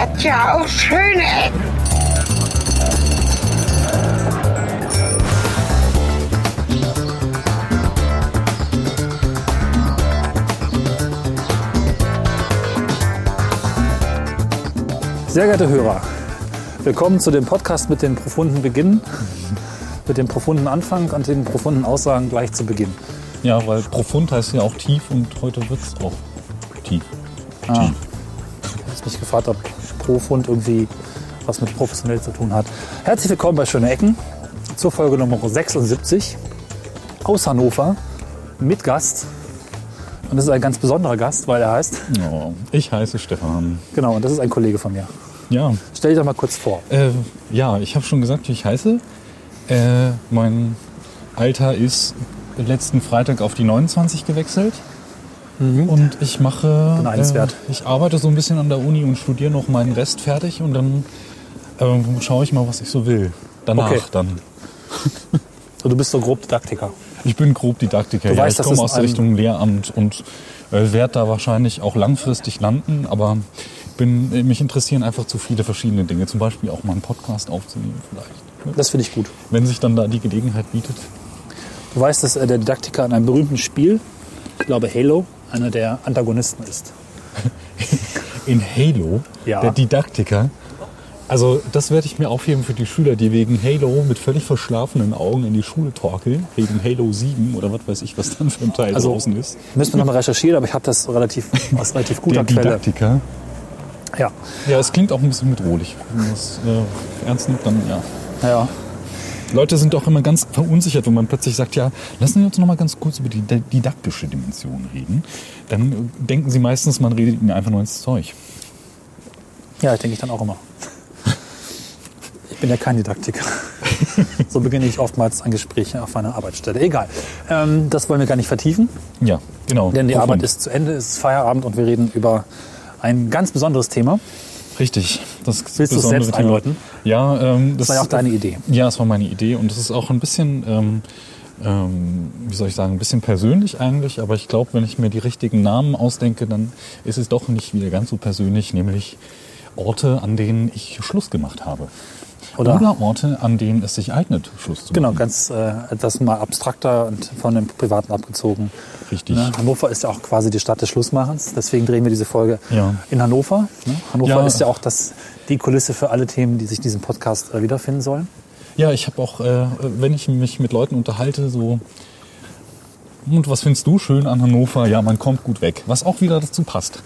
hat ja auch schöne Ecken. Sehr geehrte Hörer, willkommen zu dem Podcast mit dem profunden Beginn, mit dem profunden Anfang und den profunden Aussagen gleich zu Beginn. Ja, weil profund heißt ja auch tief und heute wird es auch tief. Ah. Tief. Ich habe mich gefragt, ob profund irgendwie was mit professionell zu tun hat. Herzlich willkommen bei Schöne Ecken zur Folge Nummer 76 aus Hannover mit Gast. Und das ist ein ganz besonderer Gast, weil er heißt, Oh, ich heiße Stefan. genau, und das ist ein Kollege von mir. Ja, Stell dich doch mal kurz vor. äh, ja ich habe schon gesagt, wie ich heiße. Äh, mein Alter ist letzten Freitag auf die 29 gewechselt. Und ich mache, äh, ich arbeite so ein bisschen an der Uni und studiere noch meinen Rest fertig und dann äh, schaue ich mal, was ich so will. Danach Okay. dann. Du bist so grob Didaktiker. Ich bin grob Didaktiker. Du ja, weißt, ich komme aus der Richtung Lehramt und äh, werde da wahrscheinlich auch langfristig landen, aber bin, mich interessieren einfach zu viele verschiedene Dinge. Zum Beispiel auch mal einen Podcast aufzunehmen vielleicht. Das finde ich gut. Wenn sich dann da die Gelegenheit bietet. Du weißt, dass äh, der Didaktiker in einem berühmten Spiel, ich glaube Halo, einer der Antagonisten ist. In Halo, Ja. der Didaktiker. Also das werde ich mir aufheben für die Schüler, die wegen Halo mit völlig verschlafenen Augen in die Schule torkeln. Wegen Halo 7 oder was weiß ich, was dann für ein Teil Also draußen ist. müssen wir nochmal recherchieren, aber ich habe das relativ, aus relativ guter Der Quelle. Didaktiker. Ja. Ja, es klingt auch ein bisschen bedrohlich. Wenn man das äh, ernst nimmt, dann ja. ja. Leute sind doch immer ganz verunsichert, wenn man plötzlich sagt, ja, lassen wir uns noch mal ganz kurz über die di- didaktische Dimension reden. Dann äh, denken sie meistens, man redet ihnen einfach nur ins Zeug. Ja, denke ich dann auch immer. Ich bin ja kein Didaktiker. So beginne ich oftmals ein Gespräch auf meiner Arbeitsstelle. Egal. Ähm, das wollen wir gar nicht vertiefen, Ja, genau. denn die? Arbeit ist zu Ende, es ist Feierabend und wir reden über ein ganz besonderes Thema. Richtig. Das Willst du es selbst Thema. einläuten? Ja, ähm, das Das war ja auch deine Idee. Ja, es war meine Idee und das ist auch ein bisschen, ähm, ähm, wie soll ich sagen, ein bisschen persönlich eigentlich. Aber ich glaube, wenn ich mir die richtigen Namen ausdenke, dann ist es doch nicht wieder ganz so persönlich, nämlich Orte, an denen ich Schluss gemacht habe. Oder- Orte, an denen es sich eignet, Schluss zu Genau, machen. ganz äh, etwas mal abstrakter und von dem Privaten abgezogen. Richtig. Ne? Hannover ist ja auch quasi die Stadt des Schlussmachens. Deswegen drehen wir diese Folge Ja. in Hannover. Ne? Hannover Ja. ist ja auch das, die Kulisse für alle Themen, die sich in diesem Podcast äh, wiederfinden sollen. Ja, ich habe auch, äh, wenn ich mich mit Leuten unterhalte, so, und was findest du schön an Hannover? Ja, man kommt gut weg. Was auch wieder dazu passt.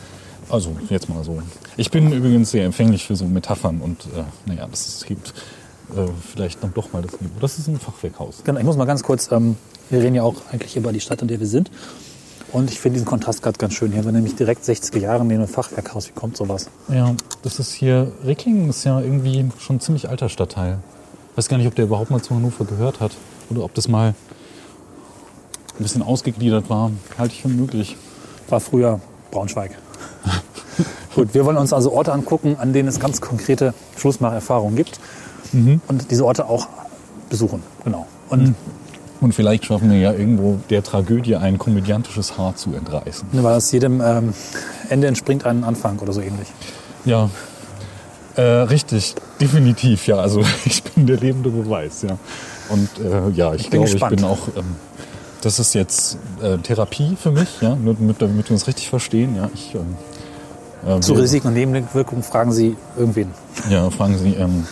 Also, jetzt mal so. Ich bin übrigens sehr empfänglich für so Metaphern und, äh, naja, das hebt äh, vielleicht dann doch mal das Niveau. Das ist ein Fachwerkhaus. Genau, ich muss mal ganz kurz, ähm, wir reden ja auch eigentlich über die Stadt, in der wir sind. Und ich finde diesen Kontrast gerade ganz schön. Hier haben wir nämlich direkt 60er Jahre neben einem Fachwerkhaus. Wie kommt sowas? Ja, das ist hier, Ricklingen ist ja irgendwie schon ein ziemlich alter Stadtteil. Weiß gar nicht, ob der überhaupt mal zu Hannover gehört hat. Oder ob das mal ein bisschen ausgegliedert war. Halte ich für möglich. War früher Braunschweig. Gut, wir wollen uns also Orte angucken, an denen es ganz konkrete Schlussmacherfahrungen gibt. Und diese Orte auch besuchen. Genau. Und Und vielleicht schaffen wir ja irgendwo der Tragödie ein komödiantisches Haar zu entreißen. Ne, Weil aus jedem ähm, Ende entspringt ein Anfang oder so ähnlich. Ja, äh, richtig, definitiv, ja. Also ich bin der lebende Beweis, ja. Und äh, ja, ich, bin glaube, gespannt. ich bin auch, ähm, das ist jetzt äh, Therapie für mich, ja, nur damit, damit wir uns richtig verstehen, ja. Ich, ähm, äh, Zu Risiken und Nebenwirkungen fragen Sie irgendwen. Ja, fragen Sie ähm,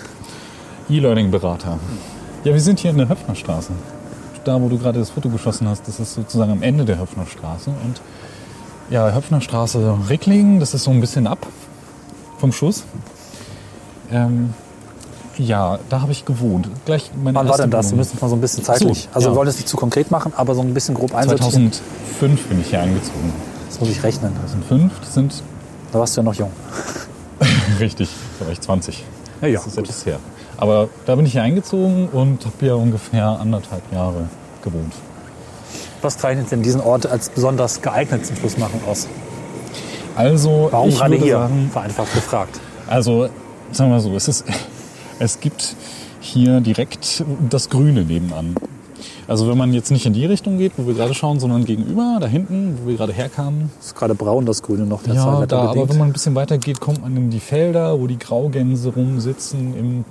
E-Learning-Berater. Ja, wir sind hier in der Höpfnerstraße. Da, wo du gerade das Foto geschossen hast, das ist sozusagen am Ende der Höpfnerstraße. Und ja, Höpfnerstraße Ricklingen, das ist so ein bisschen ab vom Schuss. Ähm, ja, da habe ich gewohnt. Gleich meine Wann war denn das? Wir müssen mal so ein bisschen zeitlich. so, also ja. wir wollen es nicht zu konkret machen, aber so ein bisschen grob einsortieren. 2005 bin ich hier eingezogen. Das muss ich rechnen. 2005, das sind Da warst du ja noch jung. richtig, da war ich 20. Ja, ja, das ist gut. etwas her. Aber da bin ich hier eingezogen und habe hier ungefähr anderthalb Jahre gewohnt. Was zeichnet denn diesen Ort als besonders geeignet zum Schlussmachen aus? Also, Warum ich gerade hier? sagen, Vereinfacht gefragt. also sagen wir mal so, es, ist, es gibt hier direkt das Grüne nebenan. Also wenn man jetzt nicht in die Richtung geht, wo wir gerade schauen, sondern gegenüber, da hinten, wo wir gerade herkamen. Ist gerade braun, das Grüne noch. Der Ja, Zeit da, aber wenn man ein bisschen weiter geht, kommt man in die Felder, wo die Graugänse rumsitzen im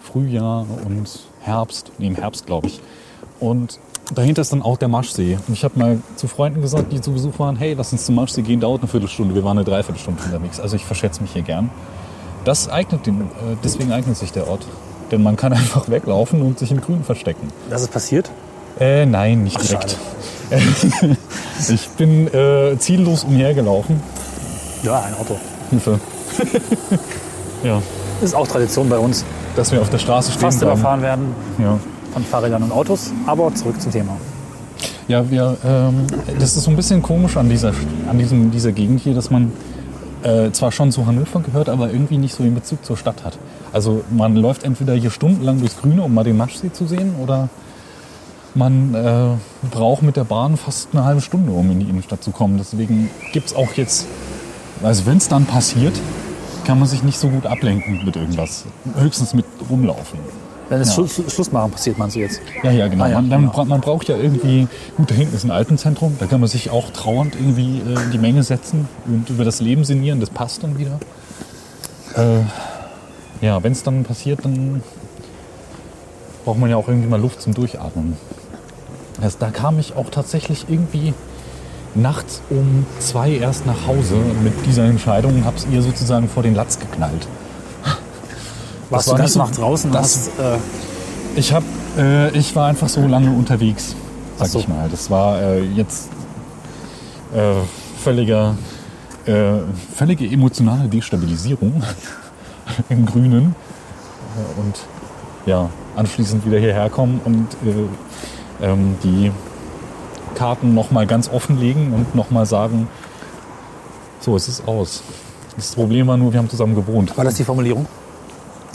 Frühjahr und Herbst. Nee, im Herbst, glaube ich. Und dahinter ist dann auch der Maschsee. Und ich habe mal zu Freunden gesagt, die zu Besuch waren, hey, lass uns zum Maschsee gehen, dauert eine Viertelstunde. Wir waren eine Dreiviertelstunde unterwegs. Also ich verschätze mich hier gern. Das eignet den, äh, deswegen eignet sich der Ort. Denn man kann einfach weglaufen und sich im Grün verstecken. Das ist passiert? Äh, nein, nicht Ach, direkt. ich bin äh, ziellos umhergelaufen. Ja, ein Auto. Hilfe. ja, Ist auch Tradition bei uns. Dass wir auf der Straße stehen Fast bleiben. überfahren werden Ja, von Fahrrädern und Autos. Aber zurück zum Thema. ja wir, ähm, das ist so ein bisschen komisch an dieser, an diesem, dieser Gegend hier, dass man äh, zwar schon zu Hannover gehört, aber irgendwie nicht so den Bezug zur Stadt hat. Also man läuft entweder hier stundenlang durchs Grüne, um mal den Maschsee zu sehen, oder man äh, braucht mit der Bahn fast eine halbe Stunde, um in die Innenstadt zu kommen. Deswegen gibt es auch jetzt, also wenn es dann passiert, kann man sich nicht so gut ablenken mit irgendwas. Höchstens mit rumlaufen. Wenn es Ja. Schluss, Schluss machen passiert, meinst du jetzt? Ja, ja, genau. Ah, ja, man, dann, genau. man braucht ja irgendwie, gut, da hinten ist ein Altenzentrum, da kann man sich auch trauernd irgendwie äh, in die Menge setzen und über das Leben sinnieren, das passt dann wieder. Äh, ja, wenn es dann passiert, dann braucht man ja auch irgendwie mal Luft zum Durchatmen. Also, da kam ich auch tatsächlich irgendwie nachts um zwei erst nach Hause mit dieser Entscheidung und habe es ihr sozusagen vor den Latz geknallt. Warst war du nicht so- draußen? das- hast, äh, Ich hab, äh, ich war einfach so lange unterwegs, sag so. ich mal. Das war äh, jetzt äh, völliger, äh, völlige emotionale Destabilisierung im Grünen Äh, und ja, anschließend wieder hierher kommen und äh, ähm, die Karten noch mal ganz offenlegen und noch mal sagen, so, es ist aus. Das Problem war nur, wir haben zusammen gewohnt. war das die Formulierung?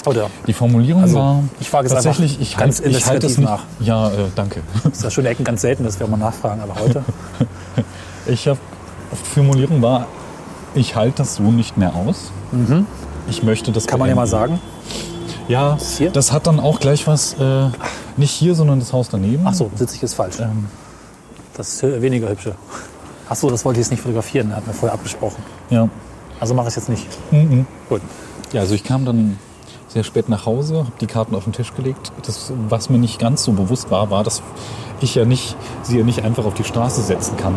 Oder Die Formulierung Also, war ich frage es tatsächlich, ich ganz halte ich halte es nicht. Ja, äh, danke. ist das schöne Ecken ganz selten, dass wir mal nachfragen, aber heute. Ich habe die Formulierung war, ich halte das so nicht mehr aus. Ich möchte das Mhm. Kann man ja mal beenden. sagen. Ja, Ist hier? das hat dann auch gleich was, äh, nicht hier, sondern das Haus daneben. Ach so, sitze ich jetzt falsch. Ähm, Das ist weniger hübsche. Ach so, das wollte ich jetzt nicht fotografieren, hatten wir vorher abgesprochen. ja. Also mache ich es jetzt nicht. Mhm. Gut. Ja, also ich kam dann sehr spät nach Hause, habe die Karten auf den Tisch gelegt. Das, was mir nicht ganz so bewusst war, war, dass ich ja nicht, sie ja nicht einfach auf die Straße setzen kann.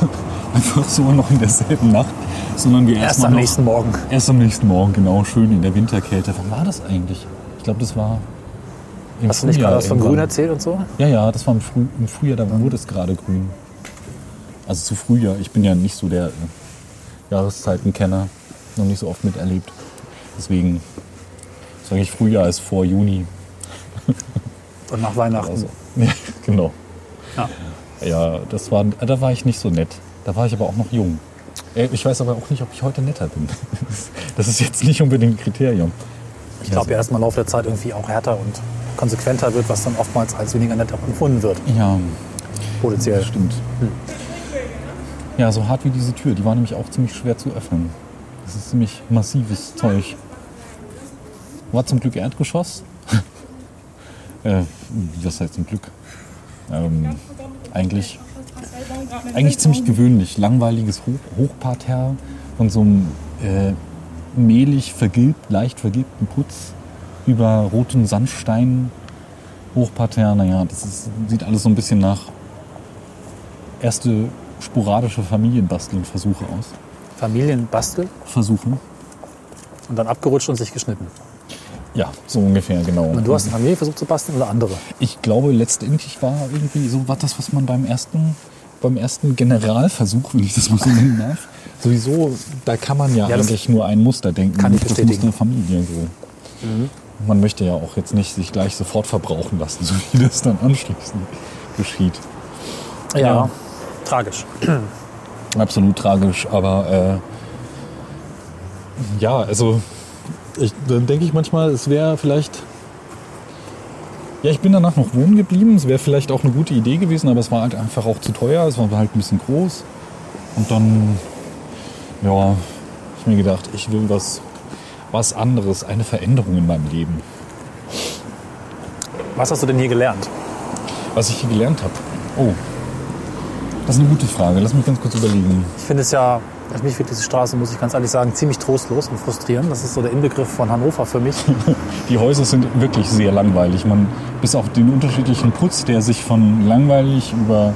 einfach so noch in derselben Nacht, sondern wir Erst erstmal am noch, nächsten Morgen. Erst am nächsten Morgen, genau, schön in der Winterkälte. Wann war das eigentlich? Ich glaube, das war im Hast du nicht Frühjahr gerade was von. Grün erzählt und so? Ja, ja, das war im, Früh, im Frühjahr, da wurde es gerade grün. Also zu Frühjahr. Ich bin ja nicht so der äh, Jahreszeitenkenner, noch nicht so oft miterlebt. Deswegen sage ich Frühjahr ist vor Juni. Und nach Weihnachten. Also, ja, genau. Ja. Ja, das war, da war ich nicht so nett. Da war ich aber auch noch jung. Äh, Ich weiß aber auch nicht, ob ich heute netter bin. Das ist jetzt nicht unbedingt ein Kriterium. Ich glaube ja, dass man im Laufe der Zeit irgendwie auch härter und konsequenter wird, was dann oftmals als weniger nett empfunden wird. Ja, Potenziell. Stimmt. Ja, so hart wie diese Tür. Die war nämlich auch ziemlich schwer zu öffnen. Das ist ziemlich massives Zeug. War zum Glück Erdgeschoss. äh, was heißt zum Glück? Ähm, eigentlich, eigentlich ziemlich gewöhnlich. Langweiliges Hoch Hochparterre von so einem äh, mehlig vergilbt, leicht vergilbten Putz über roten Sandstein. Hochparterre, naja, das ist, sieht alles so ein bisschen nach erste sporadische Familienbasteln-Versuche aus. Familienbastel Versuche? und dann abgerutscht und sich geschnitten. Ja, so ungefähr, genau. Und du hast eine Familie versucht zu basteln oder andere? Ich glaube, letztendlich war irgendwie so war das, was man beim ersten, beim ersten Generalversuch, wenn ich das mal so nennen darf, sowieso, da kann man ja, Ja, das eigentlich nur ein Muster denken. kann ich das bestätigen. Muster Familie. So. Man möchte ja auch jetzt nicht sich gleich sofort verbrauchen lassen, so wie das dann anschließend geschieht. Ja. Tragisch. Absolut tragisch, aber äh, ja, also ich, dann denke ich manchmal, es wäre vielleicht. Ja, ich bin danach noch wohnen geblieben. Es wäre vielleicht auch eine gute Idee gewesen, aber es war halt einfach auch zu teuer. Es war halt ein bisschen groß. Und dann, ja, ich mir gedacht, ich will was, was anderes, eine Veränderung in meinem Leben. Was hast du denn hier gelernt? Was ich hier gelernt habe. Oh, das ist eine gute Frage. Lass mich ganz kurz überlegen. Ich finde es ja, also mich wird diese Straße, muss ich ganz ehrlich sagen, ziemlich trostlos und frustrierend. Das ist so der Inbegriff von Hannover für mich. Die Häuser sind wirklich sehr langweilig. Man, bis auf den unterschiedlichen Putz, der sich von langweilig über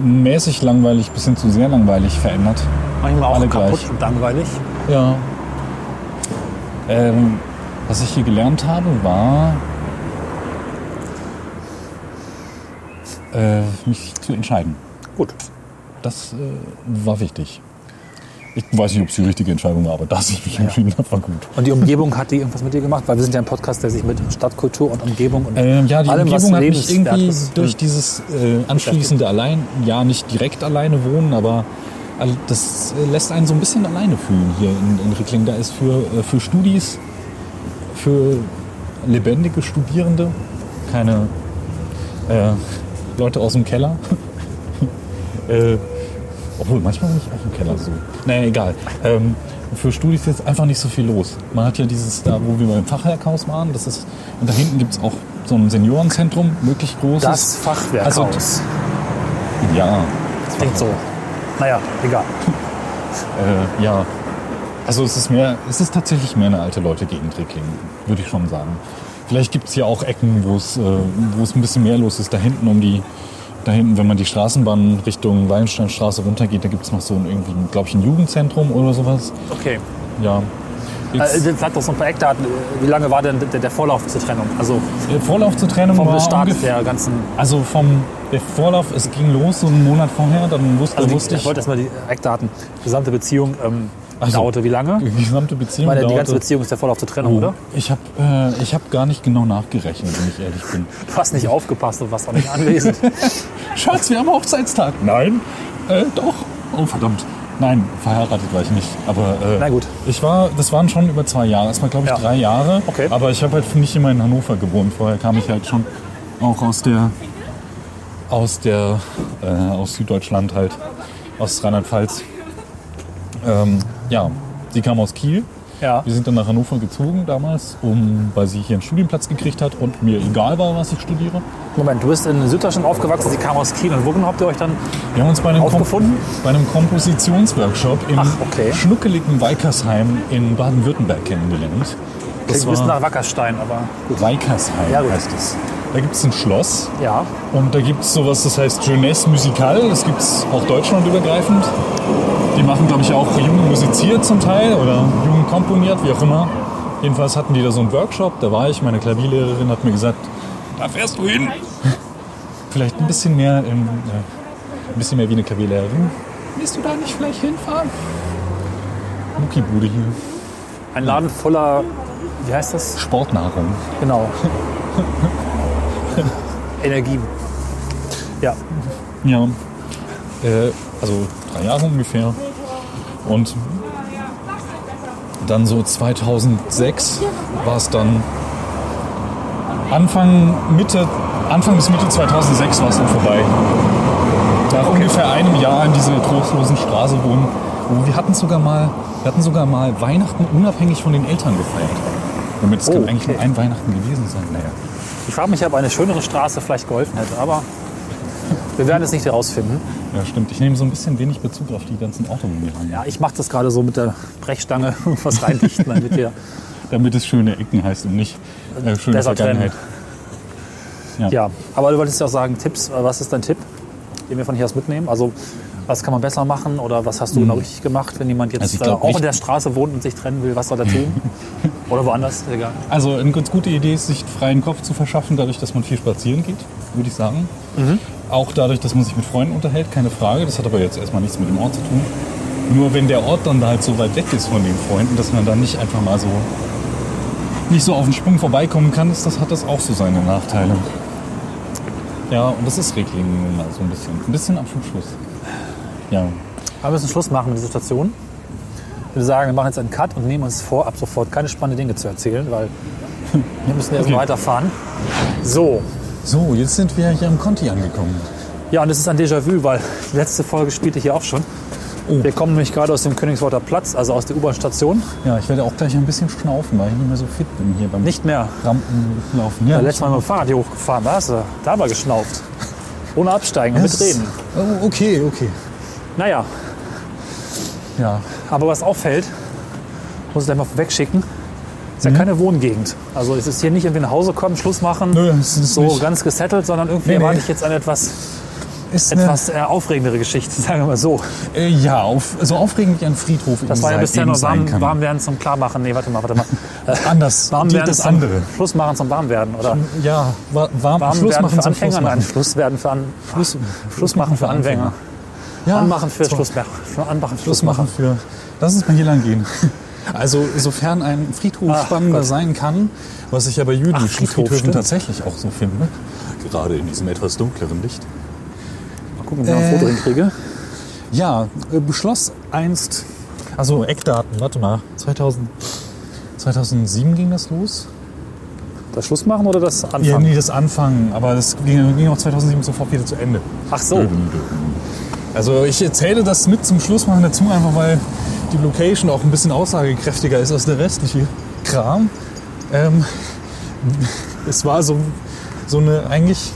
mäßig langweilig bis hin zu sehr langweilig verändert. Manchmal auch Alle kaputt gleich. und langweilig. Ja. Ähm, was ich hier gelernt habe, war, äh, mich zu entscheiden. Gut. Das äh, war wichtig. Ich weiß nicht, ob es die richtige Entscheidung war, aber dass ich mich entschieden habe, war gut. Und die Umgebung hat die irgendwas mit dir gemacht? Weil wir sind ja ein Podcast, der sich mit Stadtkultur und Umgebung und Ähm, ja, die allem, was Umgebung hat mich irgendwie ist. durch dieses äh, anschließende allein, ja nicht direkt alleine wohnen, aber das äh, lässt einen so ein bisschen alleine fühlen hier in, in Rickling. Da ist für, äh, für Studis, für lebendige Studierende, keine äh, Leute aus dem Keller. äh, obwohl, manchmal bin ich auch im Keller so. Naja, egal. Ähm, für Studis ist jetzt einfach nicht so viel los. Man hat ja dieses, da wo wir beim Fachwerkhaus waren, das ist, und da hinten gibt es auch so ein Seniorenzentrum, wirklich großes. Das Fachwerkhaus. Also- ja, das klingt so. Naja, egal. äh, ja. Also es ist mehr, es ist tatsächlich mehr eine alte Leute-Gegend Reckling, würde ich schon sagen. Vielleicht gibt es ja auch Ecken, wo es, äh, wo es ein bisschen mehr los ist. Da hinten um die, da hinten, wenn man die Straßenbahn Richtung Wallensteinstraße runtergeht, da gibt es noch so ein, irgendwie, glaube ich, ein Jugendzentrum oder sowas. Okay. Ja. Äh, Sag doch so ein paar Eckdaten. Wie lange war denn der, der Vorlauf zur Trennung? Also der Vorlauf zur Trennung vom war Start ungefähr, der ganzen. also vom der Vorlauf, es ging los so einen Monat vorher, dann wusste, Also die, wusste ich wollte erstmal die Eckdaten. Gesamte Beziehung ähm, Ach so. dauerte wie lange? die gesamte Beziehung Meine, die ganze Beziehung ist der Vorlauf zur Trennung, Oh, oder? Ich habe äh, ich hab gar nicht genau nachgerechnet, wenn ich ehrlich bin. Du hast nicht aufgepasst und warst auch nicht anwesend. Schatz, wir haben Hochzeitstag. Nein. Äh, doch. Oh, verdammt. Nein, verheiratet war ich nicht. Aber äh, Na gut. ich war, das waren schon über zwei Jahre. Es war, glaube ich, Ja. drei Jahre. Okay. Aber ich habe halt nicht immer in Hannover gewohnt. Vorher kam ich halt schon auch aus der, aus der, äh, aus Süddeutschland halt, aus Rheinland-Pfalz. Ähm, ja, sie kam aus Kiel. Ja. Wir sind dann nach Hannover gezogen damals, um, weil sie hier einen Studienplatz gekriegt hat und mir egal war, was ich studiere. Moment, du bist in Süddeutschland aufgewachsen, sie kam aus Kiel. Und wo genau habt ihr euch dann Wir haben uns bei einem, Kom bei einem Kompositionsworkshop im Ach, okay. schnuckeligen Weikersheim in Baden-Württemberg kennengelernt. Klingt ein bisschen nach Wackerstein, aber gut. Weikersheim Ja, gut. heißt es. Da gibt es ein Schloss Ja. und da gibt es sowas, das heißt Jeunesse Musicale. Das gibt es auch deutschlandübergreifend. Die machen, glaube ich, auch Jungen musiziert zum Teil oder Jungen komponiert, wie auch immer. Jedenfalls hatten die da so einen Workshop, da war ich, meine Klavierlehrerin hat mir gesagt, da fährst du hin. Vielleicht ein bisschen mehr, im, äh, ein bisschen mehr wie eine Klavierlehrerin. Willst du da nicht vielleicht hinfahren? Muckibude hier. Ein Laden voller, wie heißt das? Sportnahrung. Genau. Energie. Ja. Ja. Äh, also drei Jahre ungefähr. Und dann so 2006 war es dann Anfang, Mitte, Anfang bis Mitte 2006 war es dann vorbei. Nach ungefähr einem Jahr in dieser trostlosen Straße wohnen. Wir hatten sogar mal, wir hatten sogar mal Weihnachten unabhängig von den Eltern gefeiert. Damit es Oh, kann eigentlich okay. nur ein Weihnachten gewesen sein. Naja. Ich frage mich, ob eine schönere Straße vielleicht geholfen hätte, aber wir werden es nicht herausfinden. Ja, stimmt. Ich nehme so ein bisschen wenig Bezug auf die ganzen waren. Ja, ich mache das gerade so mit der Brechstange was reindichten, damit wir. Damit es schöne Ecken heißt und nicht äh, schöne Besser Vergangenheit. Ja, aber du wolltest ja auch sagen, Tipps. äh, Was ist dein Tipp, den wir von hier aus mitnehmen? Also, was kann man besser machen oder was hast du genau richtig gemacht, wenn jemand jetzt Also äh, glaub, auch in der Straße wohnt und sich trennen will? Was soll er tun? oder woanders? Egal. Also eine ganz gute Idee ist, sich freien Kopf zu verschaffen, dadurch, dass man viel spazieren geht, würde ich sagen. Auch dadurch, dass man sich mit Freunden unterhält, keine Frage. Das hat aber jetzt erstmal nichts mit dem Ort zu tun. Nur wenn der Ort dann da halt so weit weg ist von den Freunden, dass man dann nicht einfach mal so nicht so auf den Sprung vorbeikommen kann, ist, das hat das auch so seine Nachteile. Ja, und das ist Reglingen nun mal so ein bisschen. Ein bisschen am Schluss. Ja. Aber wir müssen Schluss machen mit der Situation. Ich würde sagen, wir machen jetzt einen Cut und nehmen uns vor, ab sofort keine spannenden Dinge zu erzählen, weil wir müssen erst Okay. weiterfahren. So, So, jetzt sind wir hier am Conti angekommen. ja, und es ist ein Déjà-vu, weil die letzte Folge spielte hier auch schon. Oh. Wir kommen nämlich gerade aus dem Königsworter Platz, also aus der U-Bahn-Station. Ja, ich werde auch gleich ein bisschen schnaufen, weil ich nicht mehr so fit bin hier beim Nicht mehr. Rampenlaufen. Ja, Ja, letztes Mal mit dem Fahrrad hier hochgefahren, da hast du da war geschnauft. Ohne absteigen und Das- mitreden. Oh, okay, okay. Naja, Ja. aber was auffällt, muss ich gleich mal wegschicken, ist ja keine Wohngegend. Also es ist hier nicht irgendwie nach Hause kommen, Schluss machen, Nö, so nicht. ganz gesettelt, sondern irgendwie Nee, nee. erwarte ich jetzt eine etwas, Ist etwas äh, aufregendere Geschichte, sagen wir mal so. äh, ja, auf, so aufregend wie ein Friedhof Das war ja bisher nur warm, warm werden zum Klarmachen. Nee, warte mal, warte mal. Äh, Anders warm geht werden das zum andere. Schluss machen zum warm werden, oder? Ja, wa- warm, Warm Schluss werden machen für zum Anfänger, Schluss nein. Schluss werden für An Schluss, Schluss machen für Anfänger. Ja, Anmachen für. Schluss für Anmachen für Schluss machen für. Lass uns mal hier lang gehen. Also, sofern ein Friedhof Ach spannender Gott. sein kann, was ich ja bei jüdischen Ach, Friedhof, Friedhöfen stimmt. tatsächlich auch so finde, gerade in diesem etwas dunkleren Licht. Mal gucken, ob ich noch ein Foto hinkriege. Ja, äh, beschloss einst, also Eckdaten, warte mal, 2000, 2007 ging das los? Das Schluss machen oder das Ja, Anfangen? nee, das Anfangen, aber das ging, ging auch 2007 sofort wieder zu Ende. Ach so. Also ich erzähle das mit zum Schluss machen dazu, einfach weil die Location auch ein bisschen aussagekräftiger ist als der restliche Kram. Ähm, es war so, so eine eigentlich,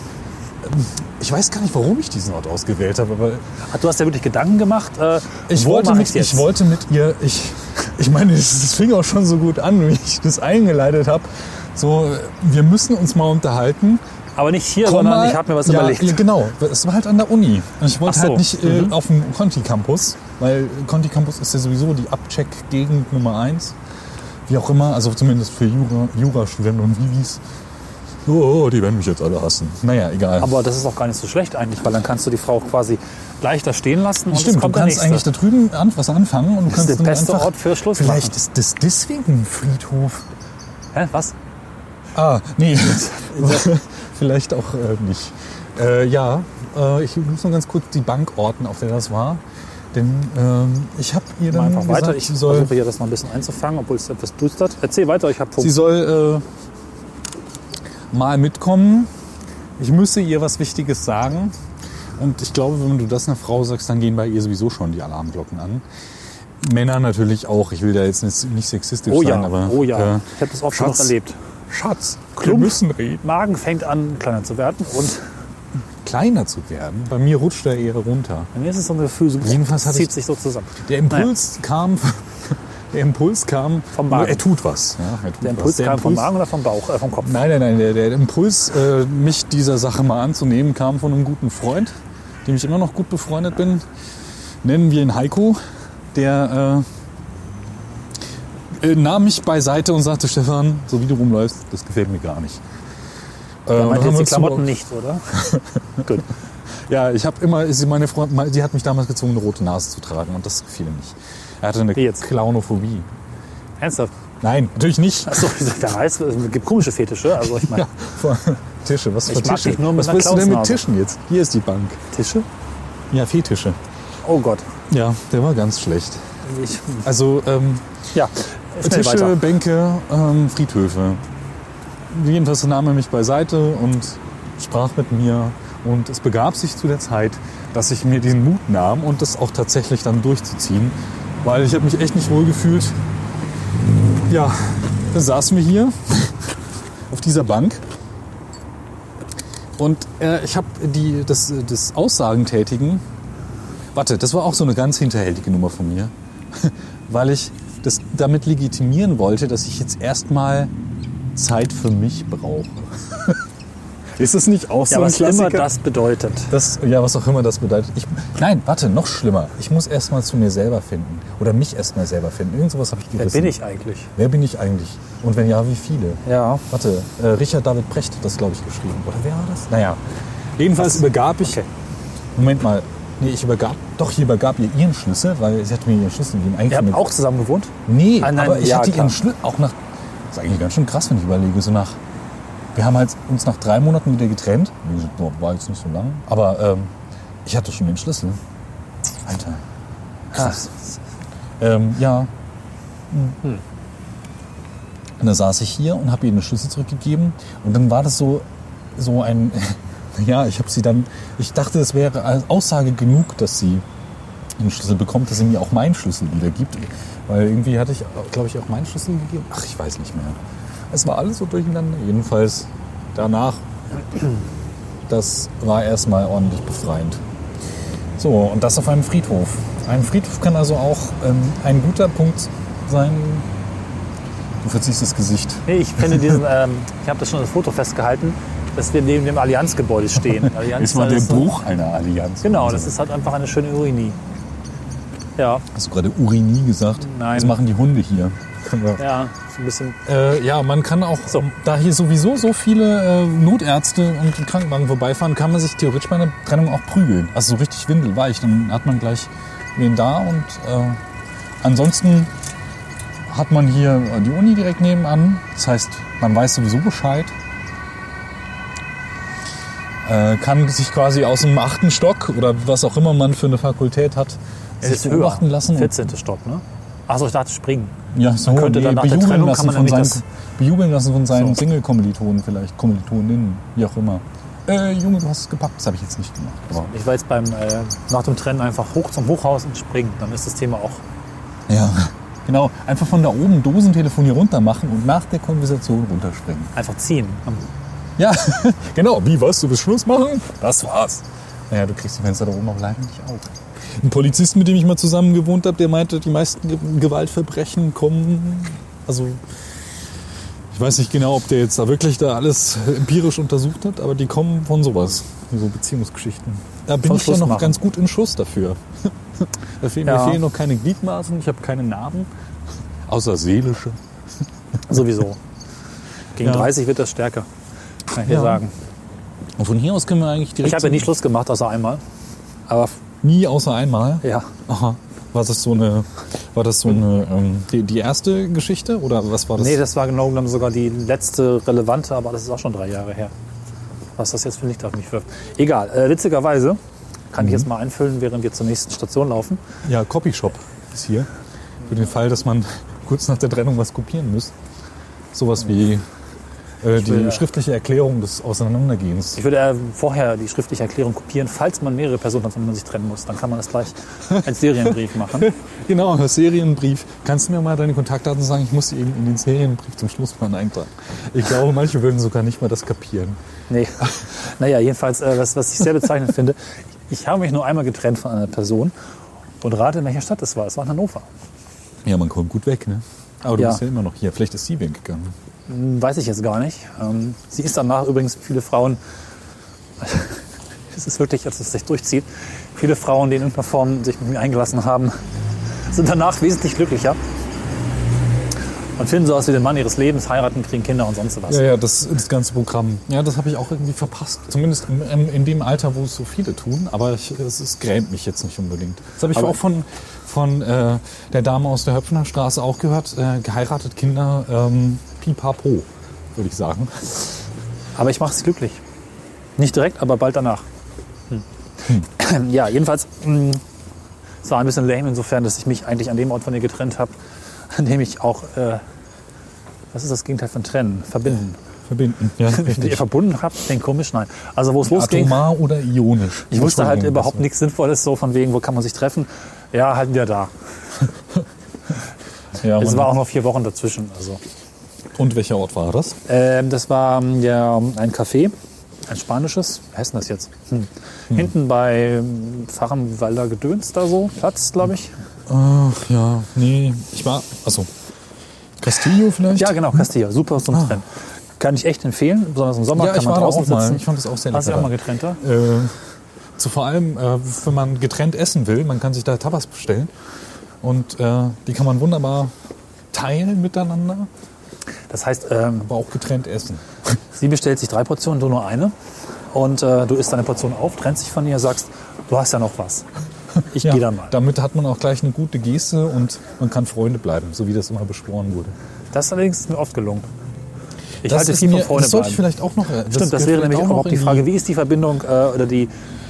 ähm, ich weiß gar nicht, warum ich diesen Ort ausgewählt habe, aber Ach, du hast ja wirklich Gedanken gemacht. Äh, ich wo wollte, mit, jetzt? ich wollte mit ihr, ich, ich meine, es fing auch schon so gut an, wie ich das eingeleitet habe. So, wir müssen uns mal unterhalten. Aber nicht hier, Komm sondern mal- ich habe mir was ja, überlegt. Ja, genau, es war halt an der Uni. Und ich wollte so. halt nicht äh, Mhm. auf dem Conti Campus, weil Conti Campus ist ja sowieso die Abcheck-Gegend Nummer eins. Wie auch immer, also zumindest für Jura, Jurastudenten und Vivis. Oh, die werden mich jetzt alle hassen. Naja, egal. Aber das ist auch gar nicht so schlecht eigentlich, weil dann kannst du die Frau quasi gleich da stehen lassen und Stimmt, du kommt der kannst eigentlich da drüben an, was anfangen und du Das ist kannst der beste Ort für Schluss Vielleicht machen. ist das deswegen ein Friedhof. Hä, was? Ah, nee, vielleicht auch äh, nicht. Äh, ja, äh, ich muss noch ganz kurz die Bank orten, auf der das war. Denn ähm, ich habe ihr Mal dann einfach gesagt, weiter. Ich soll, versuche hier das noch ein bisschen einzufangen, obwohl es etwas düstert. Erzähl weiter, ich habe sie soll äh, mal mitkommen. Ich müsse ihr was Wichtiges sagen. Und ich glaube, wenn du das einer Frau sagst, dann gehen bei ihr sowieso schon die Alarmglocken an. Männer natürlich auch. Ich will da jetzt nicht, sexistisch Oh sein, ja, aber oh ja. Äh, ich habe das oft Schatz. erlebt. Schatz, wir Klump. müssen reden. Magen fängt an, kleiner zu werden. Und Kleiner zu werden. Bei mir rutscht er eher runter. bei mir ist es so ein Gefühl, so Jedenfalls zieht ich- sich so zusammen. Der Impuls kam. Der Impuls kam Vom Magen. Er tut was. Ja, er tut Der was. Impuls kam vom Magen oder vom Bauch, äh, vom Kopf? Nein, nein, nein. Der, der Impuls, äh, mich dieser Sache mal anzunehmen, kam von einem guten Freund, dem ich immer noch gut befreundet bin. Nennen wir ihn Heiko. Der äh, nahm mich beiseite und sagte: Stefan, so wie du rumläufst, das gefällt mir gar nicht. Äh, Er und meint dann haben jetzt die Klamotten nicht, oder? Gut. Ja, ich habe immer, sie, meine Freundin, die hat mich damals gezwungen, eine rote Nase zu tragen und das gefiel ihm nicht. Er hatte eine? Clownophobie. Ernsthaft? Nein, natürlich nicht. Achso, wer weiß, es gibt komische Fetische. Also ich meine, Ja, Tische, was für Ich mag Tische? dich nur mit was willst du denn mit. Tischen jetzt? Hier ist die Bank. Tische? Ja, Fetische. Oh Gott. Ja, der war ganz schlecht. Ich, Also ähm, ja, Tische. Bänke, ähm, Friedhöfe. Jedenfalls nahm er mich beiseite und sprach mit mir. Und es begab sich zu der Zeit, dass ich mir diesen Mut nahm und das auch tatsächlich dann durchzuziehen. Weil ich habe mich echt nicht wohl gefühlt. Ja, dann saßen wir hier auf dieser Bank. Und äh, ich habe die, das, das Aussagentätigen, warte, das war auch so eine ganz hinterhältige Nummer von mir, weil ich das damit legitimieren wollte, dass ich jetzt erstmal Zeit für mich brauche. Ist es nicht auch Ja, so ein was immer Klassiker? das bedeutet. Das, ja, was auch immer das bedeutet. Ich, nein, warte, noch schlimmer. Ich muss erstmal zu mir selber finden. Oder mich erstmal selber finden. Irgend sowas habe ich Wer gerissen. bin ich eigentlich? Wer bin ich eigentlich? Und wenn ja, wie viele? Ja. Warte, äh, Richard David Precht hat das, glaube ich, geschrieben. Oder wer war das? Naja. Jedenfalls übergab ich. Okay. Moment mal. Nee, ich übergab. Doch, ich übergab ihr ihren Schlüssel, weil sie hat mir ihren Schlüssel gegeben. Eigentlich Ihr habt mit- auch zusammen gewohnt? Nee, Ah, nein, aber ich ja, hatte klar. ihren Schlüssel auch nach. Das ist eigentlich ganz schön krass, wenn ich überlege. So nach. Wir haben halt uns nach drei Monaten wieder getrennt. Wie gesagt, boah, war jetzt nicht so lang. Aber ähm, ich hatte schon den Schlüssel. Alter. Krass. Ähm, ja. Hm. Und da saß ich hier und habe ihr den Schlüssel zurückgegeben. Und dann war das so, so ein. Ja, ich habe sie dann. Ich dachte, es wäre Aussage genug, dass sie den Schlüssel bekommt, dass er mir auch meinen Schlüssel wieder gibt. Weil irgendwie hatte ich, glaube ich, auch meinen Schlüssel gegeben. Ach, ich weiß nicht mehr. Es war alles so durcheinander. Jedenfalls danach, das war erstmal ordentlich befreiend. So, und das auf einem Friedhof. Ein Friedhof kann also auch ähm, ein guter Punkt sein. Du verziehst das Gesicht. Nee, ich finde diesen, ähm, ich habe das schon das Foto festgehalten, dass wir neben dem Allianzgebäude stehen. Allianz Ist mal der ist so- Bruch einer Allianz. Genau, das ist halt einfach eine schöne Ironie. Ja, Hast du gerade Urini gesagt? Nein. Das machen die Hunde hier. Ja, so ein bisschen. Äh, ja, man kann auch, da hier sowieso so viele äh, Notärzte und Krankenwagen vorbeifahren, kann man sich theoretisch bei einer Trennung auch prügeln. Also so richtig windelweich. Dann hat man gleich wen da und äh, ansonsten hat man hier die Uni direkt nebenan. Das heißt, man weiß sowieso Bescheid. Äh, kann sich quasi aus dem achten Stock oder was auch immer man für eine Fakultät hat, Es sich ist höher. beobachten lassen. und 14. Stock, ne? Achso, ich dachte springen. Ja, so, Man könnte dann nach der bejubeln Trennung lassen kann man von seinen, bejubeln lassen von seinen So. Single-Kommilitonen vielleicht, Kommilitoninnen, wie auch immer. Äh, Junge, du hast es gepackt. Das habe ich jetzt nicht gemacht. Aber, Ich war jetzt beim, äh, nach dem Trennen einfach hoch zum Hochhaus und springen. Dann ist das Thema auch. ja, genau. Einfach von da oben Dosentelefonie runter machen und nach der Konversation runterspringen. Einfach ziehen. Ja, genau. Wie, was? Du willst Schluss machen? Das war's. Naja, du kriegst die Fenster da oben auch leider nicht auf. Ein Polizist, mit dem ich mal zusammen gewohnt habe, der meinte, die meisten Ge- Gewaltverbrechen kommen, also ich weiß nicht genau, ob der jetzt da wirklich da alles empirisch untersucht hat, aber die kommen von sowas, so Beziehungsgeschichten. Da bin Von ich ja Schluss noch machen. ganz gut in Schuss dafür. da fehlen, Ja. Mir fehlen noch keine Gliedmaßen, ich habe keine Narben, außer seelische. Sowieso. Gegen Ja. 30 wird das stärker. Kann ich dir Ja. sagen. Und von hier aus können wir eigentlich direkt Ich habe ja nie Schluss gemacht, außer einmal. Aber nie außer einmal. ja, Aha. War das so eine, war das so eine, ähm, die, die erste Geschichte oder was war das? nee, das war genau genommen sogar die letzte relevante, aber das ist auch schon drei Jahre her. Was das jetzt für Licht auf mich wirft. Egal, äh, witzigerweise kann Mhm. ich jetzt mal einfüllen, während wir zur nächsten Station laufen. ja, Copyshop ist hier. Für den Fall, dass man kurz nach der Trennung was kopieren muss. Sowas wie äh, die will, ja. schriftliche Erklärung des Auseinandergehens. Ich würde äh, vorher die schriftliche Erklärung kopieren, falls man mehrere Personen hat, von denen man sich trennen muss. Dann kann man das gleich als Serienbrief machen. Genau, der Serienbrief. Kannst du mir mal deine Kontaktdaten sagen? Ich muss die eben in den Serienbrief zum Schlussplan eintragen. Ich glaube, manche würden sogar nicht mal das kapieren. Nee. Naja, jedenfalls, äh, was, was ich sehr bezeichnend finde, ich habe mich nur einmal getrennt von einer Person und rate, in welcher Stadt es war. Es war in Hannover. Ja, man kommt gut weg, ne? Aber du Ja. bist ja immer noch hier. Vielleicht ist sie weggegangen. Hm, Weiß ich jetzt gar nicht. Ähm, sie ist danach übrigens viele Frauen, es ist wirklich, als es sich durchzieht, viele Frauen, die in irgendeiner Form sich mit mir eingelassen haben, sind danach wesentlich glücklicher und finden so aus wie den Mann ihres Lebens, heiraten, kriegen Kinder und sonst was. Ja, ja, das, das ganze Programm. Ja, das habe ich auch irgendwie verpasst. Zumindest in, in, in dem Alter, wo es so viele tun. Aber ich, es, es grämt mich jetzt nicht unbedingt. Das habe ich Aber- auch von, von äh, der Dame aus der Höpfner Straße auch gehört. Äh, geheiratet Kinder, ähm, pipapo, würde ich sagen. Aber ich mache es glücklich. Nicht direkt, aber bald danach. Hm. Ja, jedenfalls, mh, es war ein bisschen lame insofern, dass ich mich eigentlich an dem Ort von ihr getrennt habe, an dem ich auch, äh, was ist das Gegenteil von trennen? Verbinden. Verbinden. Ja, Wenn ihr verbunden habt, klingt komisch, nein. Also wo es losging, Atomar oder ionisch? ich wusste halt überhaupt nichts Sinnvolles, so von wegen, wo kann man sich treffen? Ja, halt wieder da. Ja, Es war auch noch vier Wochen dazwischen. Also. Und welcher Ort war das? Ähm, das war ähm, ja ein Café, ein spanisches. Wie heißt denn das jetzt? Hm. Hinten bei ähm, Fachenwalder Gedöns da so, Platz, glaube ich. Ach ja, nee, ich war, also Castillo vielleicht? Ja, genau, Castilla. Super zum Trennen. Kann ich echt empfehlen, besonders im Sommer Ah. Ja, kann ich man draußen auch mal. sitzen. Ich fand das auch sehr Hast du lecker. auch mal getrennt da? Äh, zu vor allem, äh, wenn man getrennt essen will, man kann sich da Tapas bestellen und äh, die kann man wunderbar teilen miteinander, Das heißt, ähm, aber auch getrennt essen. sie bestellt sich drei Portionen, du nur eine. Und äh, du isst deine Portion auf, trennst dich von ihr, sagst, du hast ja noch was. Ich gehe dann mal. Damit hat man auch gleich eine gute Geste und man kann Freunde bleiben, so wie das immer beschworen wurde. Das allerdings ist mir oft gelungen. Ich das halte viel von mir, Freunde das sollte bleiben. ich vielleicht auch noch. äh, Stimmt, das wäre nämlich auch überhaupt die Frage, wie ist die Verbindung äh, oder die...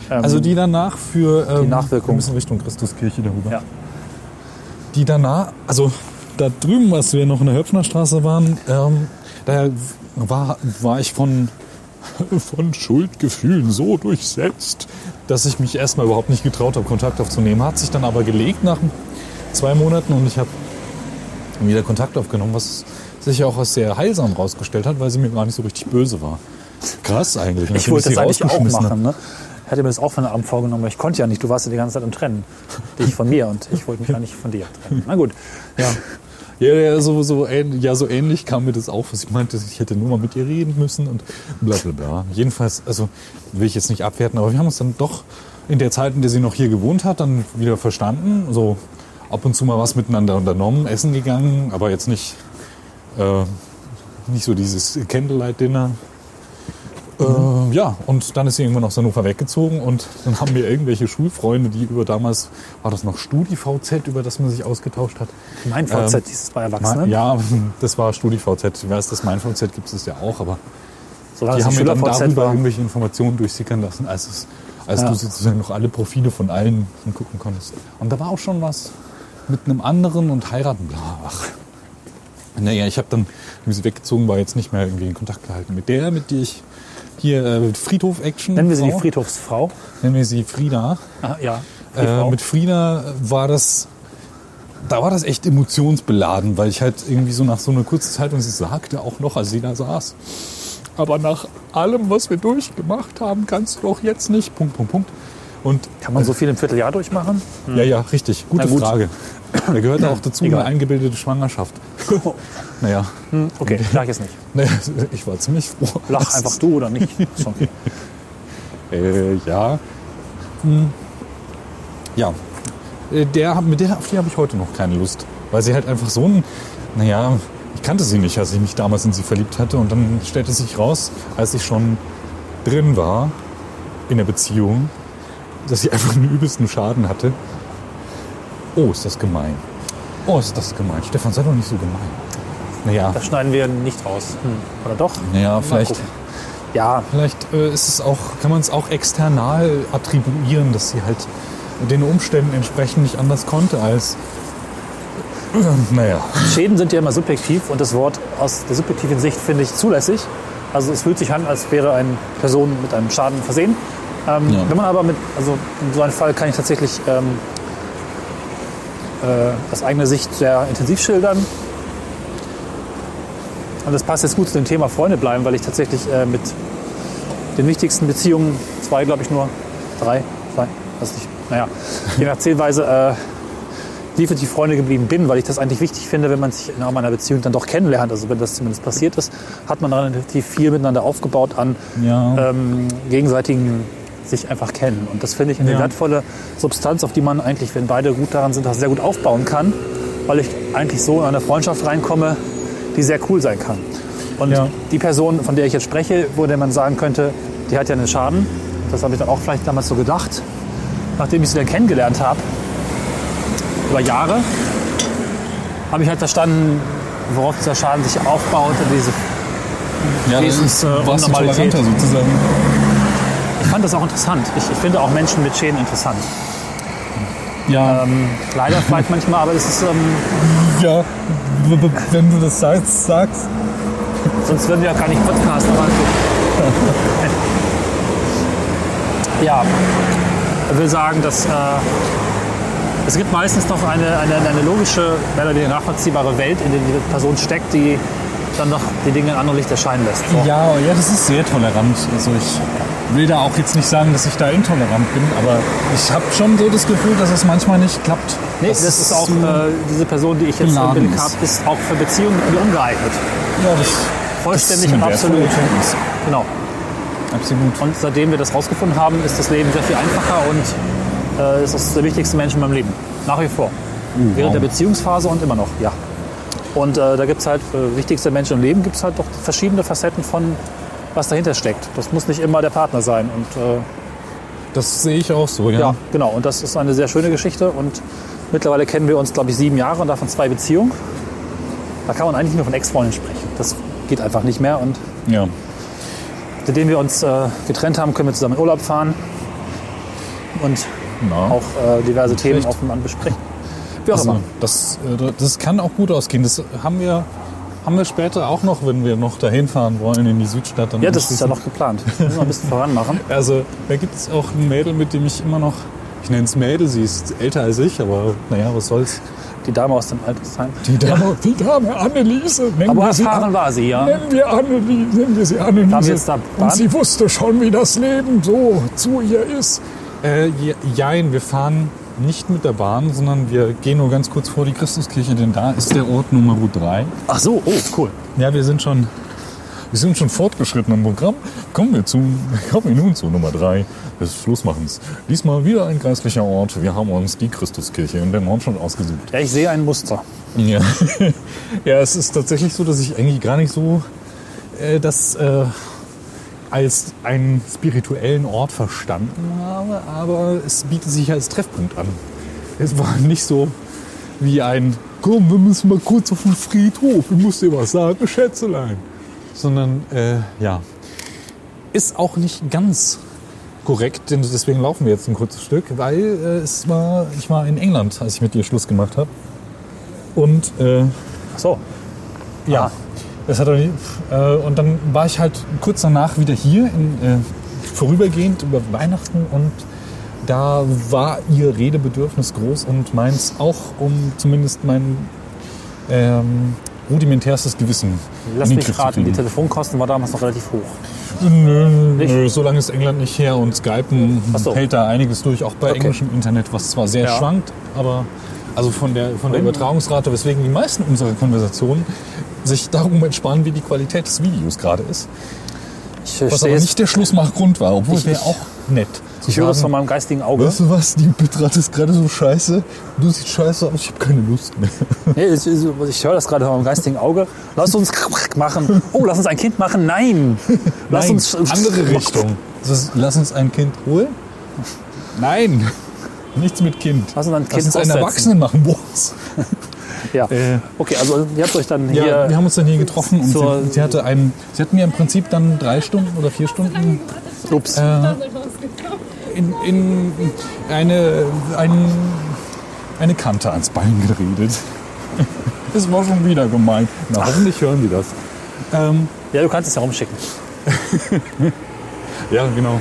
Ähm, Also die danach für ähm, Nachwirkung. Wir müssen Richtung Christuskirche darüber. Ja. Die danach, also da drüben, als wir noch in der Höpfner Straße waren, ähm, da war, war ich von von Schuldgefühlen so durchsetzt, dass ich mich erstmal überhaupt nicht getraut habe, Kontakt aufzunehmen. Hat sich dann aber gelegt nach zwei Monaten und ich habe wieder Kontakt aufgenommen, was sich auch als sehr heilsam rausgestellt hat, weil sie mir gar nicht so richtig böse war. Krass eigentlich. Ich wollte das eigentlich auch machen. Ne? Ich hatte mir das auch von der Abend vorgenommen, aber ich konnte ja nicht. Du warst ja die ganze Zeit im Trennen. Dich von mir und ich wollte mich ja nicht von dir trennen. Na gut. Ja. Ja, ja, so, so, ja, so ähnlich kam mir das auf, was ich meinte, ich hätte nur mal mit ihr reden müssen und bla bla bla. Jedenfalls, also will ich jetzt nicht abwerten, aber wir haben uns dann doch in der Zeit, in der sie noch hier gewohnt hat, dann wieder verstanden. So ab und zu mal was miteinander unternommen, essen gegangen, aber jetzt nicht, äh, nicht so dieses Candlelight-Dinner. Äh, ja, und dann ist sie irgendwann aus Hannover weggezogen und dann haben wir irgendwelche Schulfreunde, die über damals, war das noch StudiVZ, über das man sich ausgetauscht hat, Mein VZ, Ähm, dieses bei Erwachsenen. ja, das war StudiVZ. Ich weiß, das mein VZ gibt es ja auch, aber so die haben mir dann darüber war. irgendwelche Informationen durchsickern lassen, als, es, als Ja. du sozusagen noch alle Profile von allen gucken konntest. Und da war auch schon was mit einem anderen und heiraten. Ach. Naja, ich habe dann, wie sie weggezogen war, jetzt nicht mehr irgendwie in Kontakt gehalten mit der, mit der ich hier äh, Friedhof-Action. Nennen wir sie die Frau, Friedhofsfrau. Nennen wir sie Frieda. Ah, ja. Äh, mit Frieda war das, da war das echt emotionsbeladen, weil ich halt irgendwie so nach so einer kurzen Zeit und sie sagte auch noch, als sie da saß. Aber nach allem, was wir durchgemacht haben, kannst du auch jetzt nicht. Punkt, Punkt, Punkt. Und Kann man so viel im Vierteljahr durchmachen? ja, ja, richtig. Gute gut. Frage. Da gehört auch dazu Egal. eine eingebildete Schwangerschaft. Naja, Hm, okay, sag ich jetzt nicht. naja, ich war ziemlich froh. Lach einfach du oder nicht. Okay. Äh, ja. Hm. Ja. Äh, Der, mit der, auf die habe ich heute noch keine Lust. Weil sie halt einfach so ein. Naja, ich kannte sie nicht, als ich mich damals in sie verliebt hatte. Und dann stellte sich raus, als ich schon drin war in der Beziehung, dass sie einfach einen übelsten Schaden hatte. Oh, ist das gemein. Oh, ist das gemein. Stefan, sei doch nicht so gemein. Naja, Das schneiden wir nicht raus. Hm. Oder doch? naja vielleicht. Ja, Vielleicht äh, ist es auch, kann man es auch external attribuieren, dass sie halt den Umständen entsprechend nicht anders konnte als. Äh, naja. Schäden sind ja immer subjektiv und das Wort aus der subjektiven Sicht finde ich zulässig. Also es fühlt sich an, als wäre eine Person mit einem Schaden versehen. Ähm, Ja. Wenn man aber mit, also in so einem Fall kann ich tatsächlich ähm, äh, aus eigener Sicht sehr intensiv schildern. Und das passt jetzt gut zu dem Thema Freunde bleiben, weil ich tatsächlich äh, mit den wichtigsten Beziehungen, zwei glaube ich nur, drei, zwei, weiß nicht, naja, je nach Zählweise, äh, definitiv Freunde geblieben bin, weil ich das eigentlich wichtig finde, wenn man sich in einer Beziehung dann doch kennenlernt. Also wenn das zumindest passiert ist, hat man relativ viel miteinander aufgebaut an Ja. ähm, gegenseitigen sich einfach kennen. Und das finde ich eine Ja. wertvolle Substanz, auf die man eigentlich, wenn beide gut daran sind, auch sehr gut aufbauen kann, weil ich eigentlich so in eine Freundschaft reinkomme, die sehr cool sein kann. Und Ja. die Person, von der ich jetzt spreche, wo der man sagen könnte, die hat ja einen Schaden, das habe ich dann auch vielleicht damals so gedacht, nachdem ich sie dann kennengelernt habe, über Jahre, habe ich halt verstanden, worauf dieser Schaden sich aufbaut und diese ja, Wesens, äh, sozusagen. Ich fand das auch interessant. Ich, ich finde auch Menschen mit Schäden interessant. Ja, Ähm, leider vielleicht manchmal, aber das ist, ähm, ja. Wenn du das sagst, sagst. sonst würden wir ja gar nicht podcasten. Aber ja, ich will sagen, dass äh, es gibt meistens noch eine, eine, eine logische, mehr oder weniger nachvollziehbare Welt, in der die Person steckt, die dann doch die Dinge in anderem Licht erscheinen lässt. So. Ja, ja, das ist sehr tolerant. Also ich will da auch jetzt nicht sagen, dass ich da intolerant bin, aber ich habe schon so das Gefühl, dass es manchmal nicht klappt. Nee, das ist auch, so- äh, diese Person, die ich jetzt im Blick ist. habe, ist auch für Beziehungen irgendwie ungeeignet. ja, das, Vollständig das ist und absolut. Erkenntnis. Genau. Absolut. Und seitdem wir das rausgefunden haben, ist das Leben sehr viel einfacher und äh, ist der wichtigste Mensch in meinem Leben. Nach wie vor. Während der Beziehungsphase und immer noch, ja. Und äh, da gibt es halt, äh, wichtigste Mensch im Leben, gibt es halt doch verschiedene Facetten von, was dahinter steckt. Das muss nicht immer der Partner sein. Und äh, Das sehe ich auch so, ja. ja, genau. Und das ist eine sehr schöne Geschichte. Und mittlerweile kennen wir uns, glaube ich, sieben Jahre und davon zwei Beziehungen. Da kann man eigentlich nur von Ex-Freunden sprechen. Das geht einfach nicht mehr. Und ja. seitdem wir uns äh, getrennt haben, können wir zusammen in Urlaub fahren. Und Na. auch äh, diverse Themen Schlecht. auf dem Mann besprechen. Wie auch Also, immer. das, äh, das kann auch gut ausgehen. Das haben wir haben wir später auch noch, wenn wir noch dahin fahren wollen in die Südstadt. Dann Ja, das ist ja noch geplant. Müssen wir ein bisschen voranmachen. Also da gibt es auch ein Mädel, mit dem ich immer noch, ich nenne es Mädel, sie ist älter als ich, aber naja, was soll's. Die Dame aus dem Altersheim. Die Dame, die Dame Anneliese, nennen Aber erfahren war sie, ja. Nennen wir Anneliese, nennen wir sie Anneliese. Haben wir jetzt da Bahn? Und sie wusste schon, wie das Leben so zu ihr ist. Äh, je- jein, wir fahren nicht mit der Bahn, sondern wir gehen nur ganz kurz vor die Christuskirche, denn da ist der Ort Nummer 3. Ach so, oh, cool. Ja, wir sind schon, wir sind schon fortgeschritten im Programm. Kommen wir, zu, kommen wir nun zu Nummer 3 des Schlussmachens. Diesmal wieder ein geistlicher Ort. Wir haben uns die Christuskirche in den Hornstadt ausgesucht. Ja, ich sehe ein Muster. Ja. ja, es ist tatsächlich so, dass ich eigentlich gar nicht so äh, das äh, als einen spirituellen Ort verstanden habe, aber es bietet sich als Treffpunkt an. Es war nicht so wie ein, komm, wir müssen mal kurz auf den Friedhof, ich muss dir was sagen, Schätzelein. Sondern, äh, ja, ist auch nicht ganz korrekt, denn deswegen laufen wir jetzt ein kurzes Stück, weil äh, es war, ich war in England, als ich mit dir Schluss gemacht habe. Und äh, Ach so. ja, Ah. Das hat nie, äh, und dann war ich halt kurz danach wieder hier, in, äh, vorübergehend über Weihnachten und da war ihr Redebedürfnis groß und meins auch, um zumindest mein ähm, rudimentärstes Gewissen Lass mich raten, die. Telefonkosten war damals noch relativ hoch. Nö, Nicht? nö, so lange ist England nicht her und Skypen so. hält da einiges durch, auch bei Okay. englischem Internet, was zwar sehr Ja. schwankt, aber also von der, von der Übertragungsrate, weswegen die meisten unserer Konversationen sich darum entspannen, wie die Qualität des Videos gerade ist. Ich Was aber nicht der Schlussmachgrund war, obwohl Ich- wäre auch nett. Ich höre es von meinem geistigen Auge. Weißt du was, die Bitrate ist gerade so scheiße, du siehst scheiße aus, ich habe keine Lust mehr. Nee, ich, ich höre das gerade von meinem geistigen Auge. Lass uns machen. Oh, lass uns ein Kind machen. Nein. Lass Nein, uns andere Richtung. Das ist, lass uns ein Kind holen? Nein, nichts mit Kind. Lass uns ein Kind Lass uns einen. Erwachsenen machen. Was? Ja. Äh, Okay, also ihr habt euch dann hier. ja, wir haben uns dann hier getroffen und sie, sie hatte einen, sie hat mir im Prinzip dann drei Stunden oder vier Stunden ups. äh, in, in eine, ein, eine Kante ans Bein geredet. Das war schon wieder gemein. Na, hoffentlich hören die das. Ähm, Ja, du kannst es ja rumschicken. Ja, genau.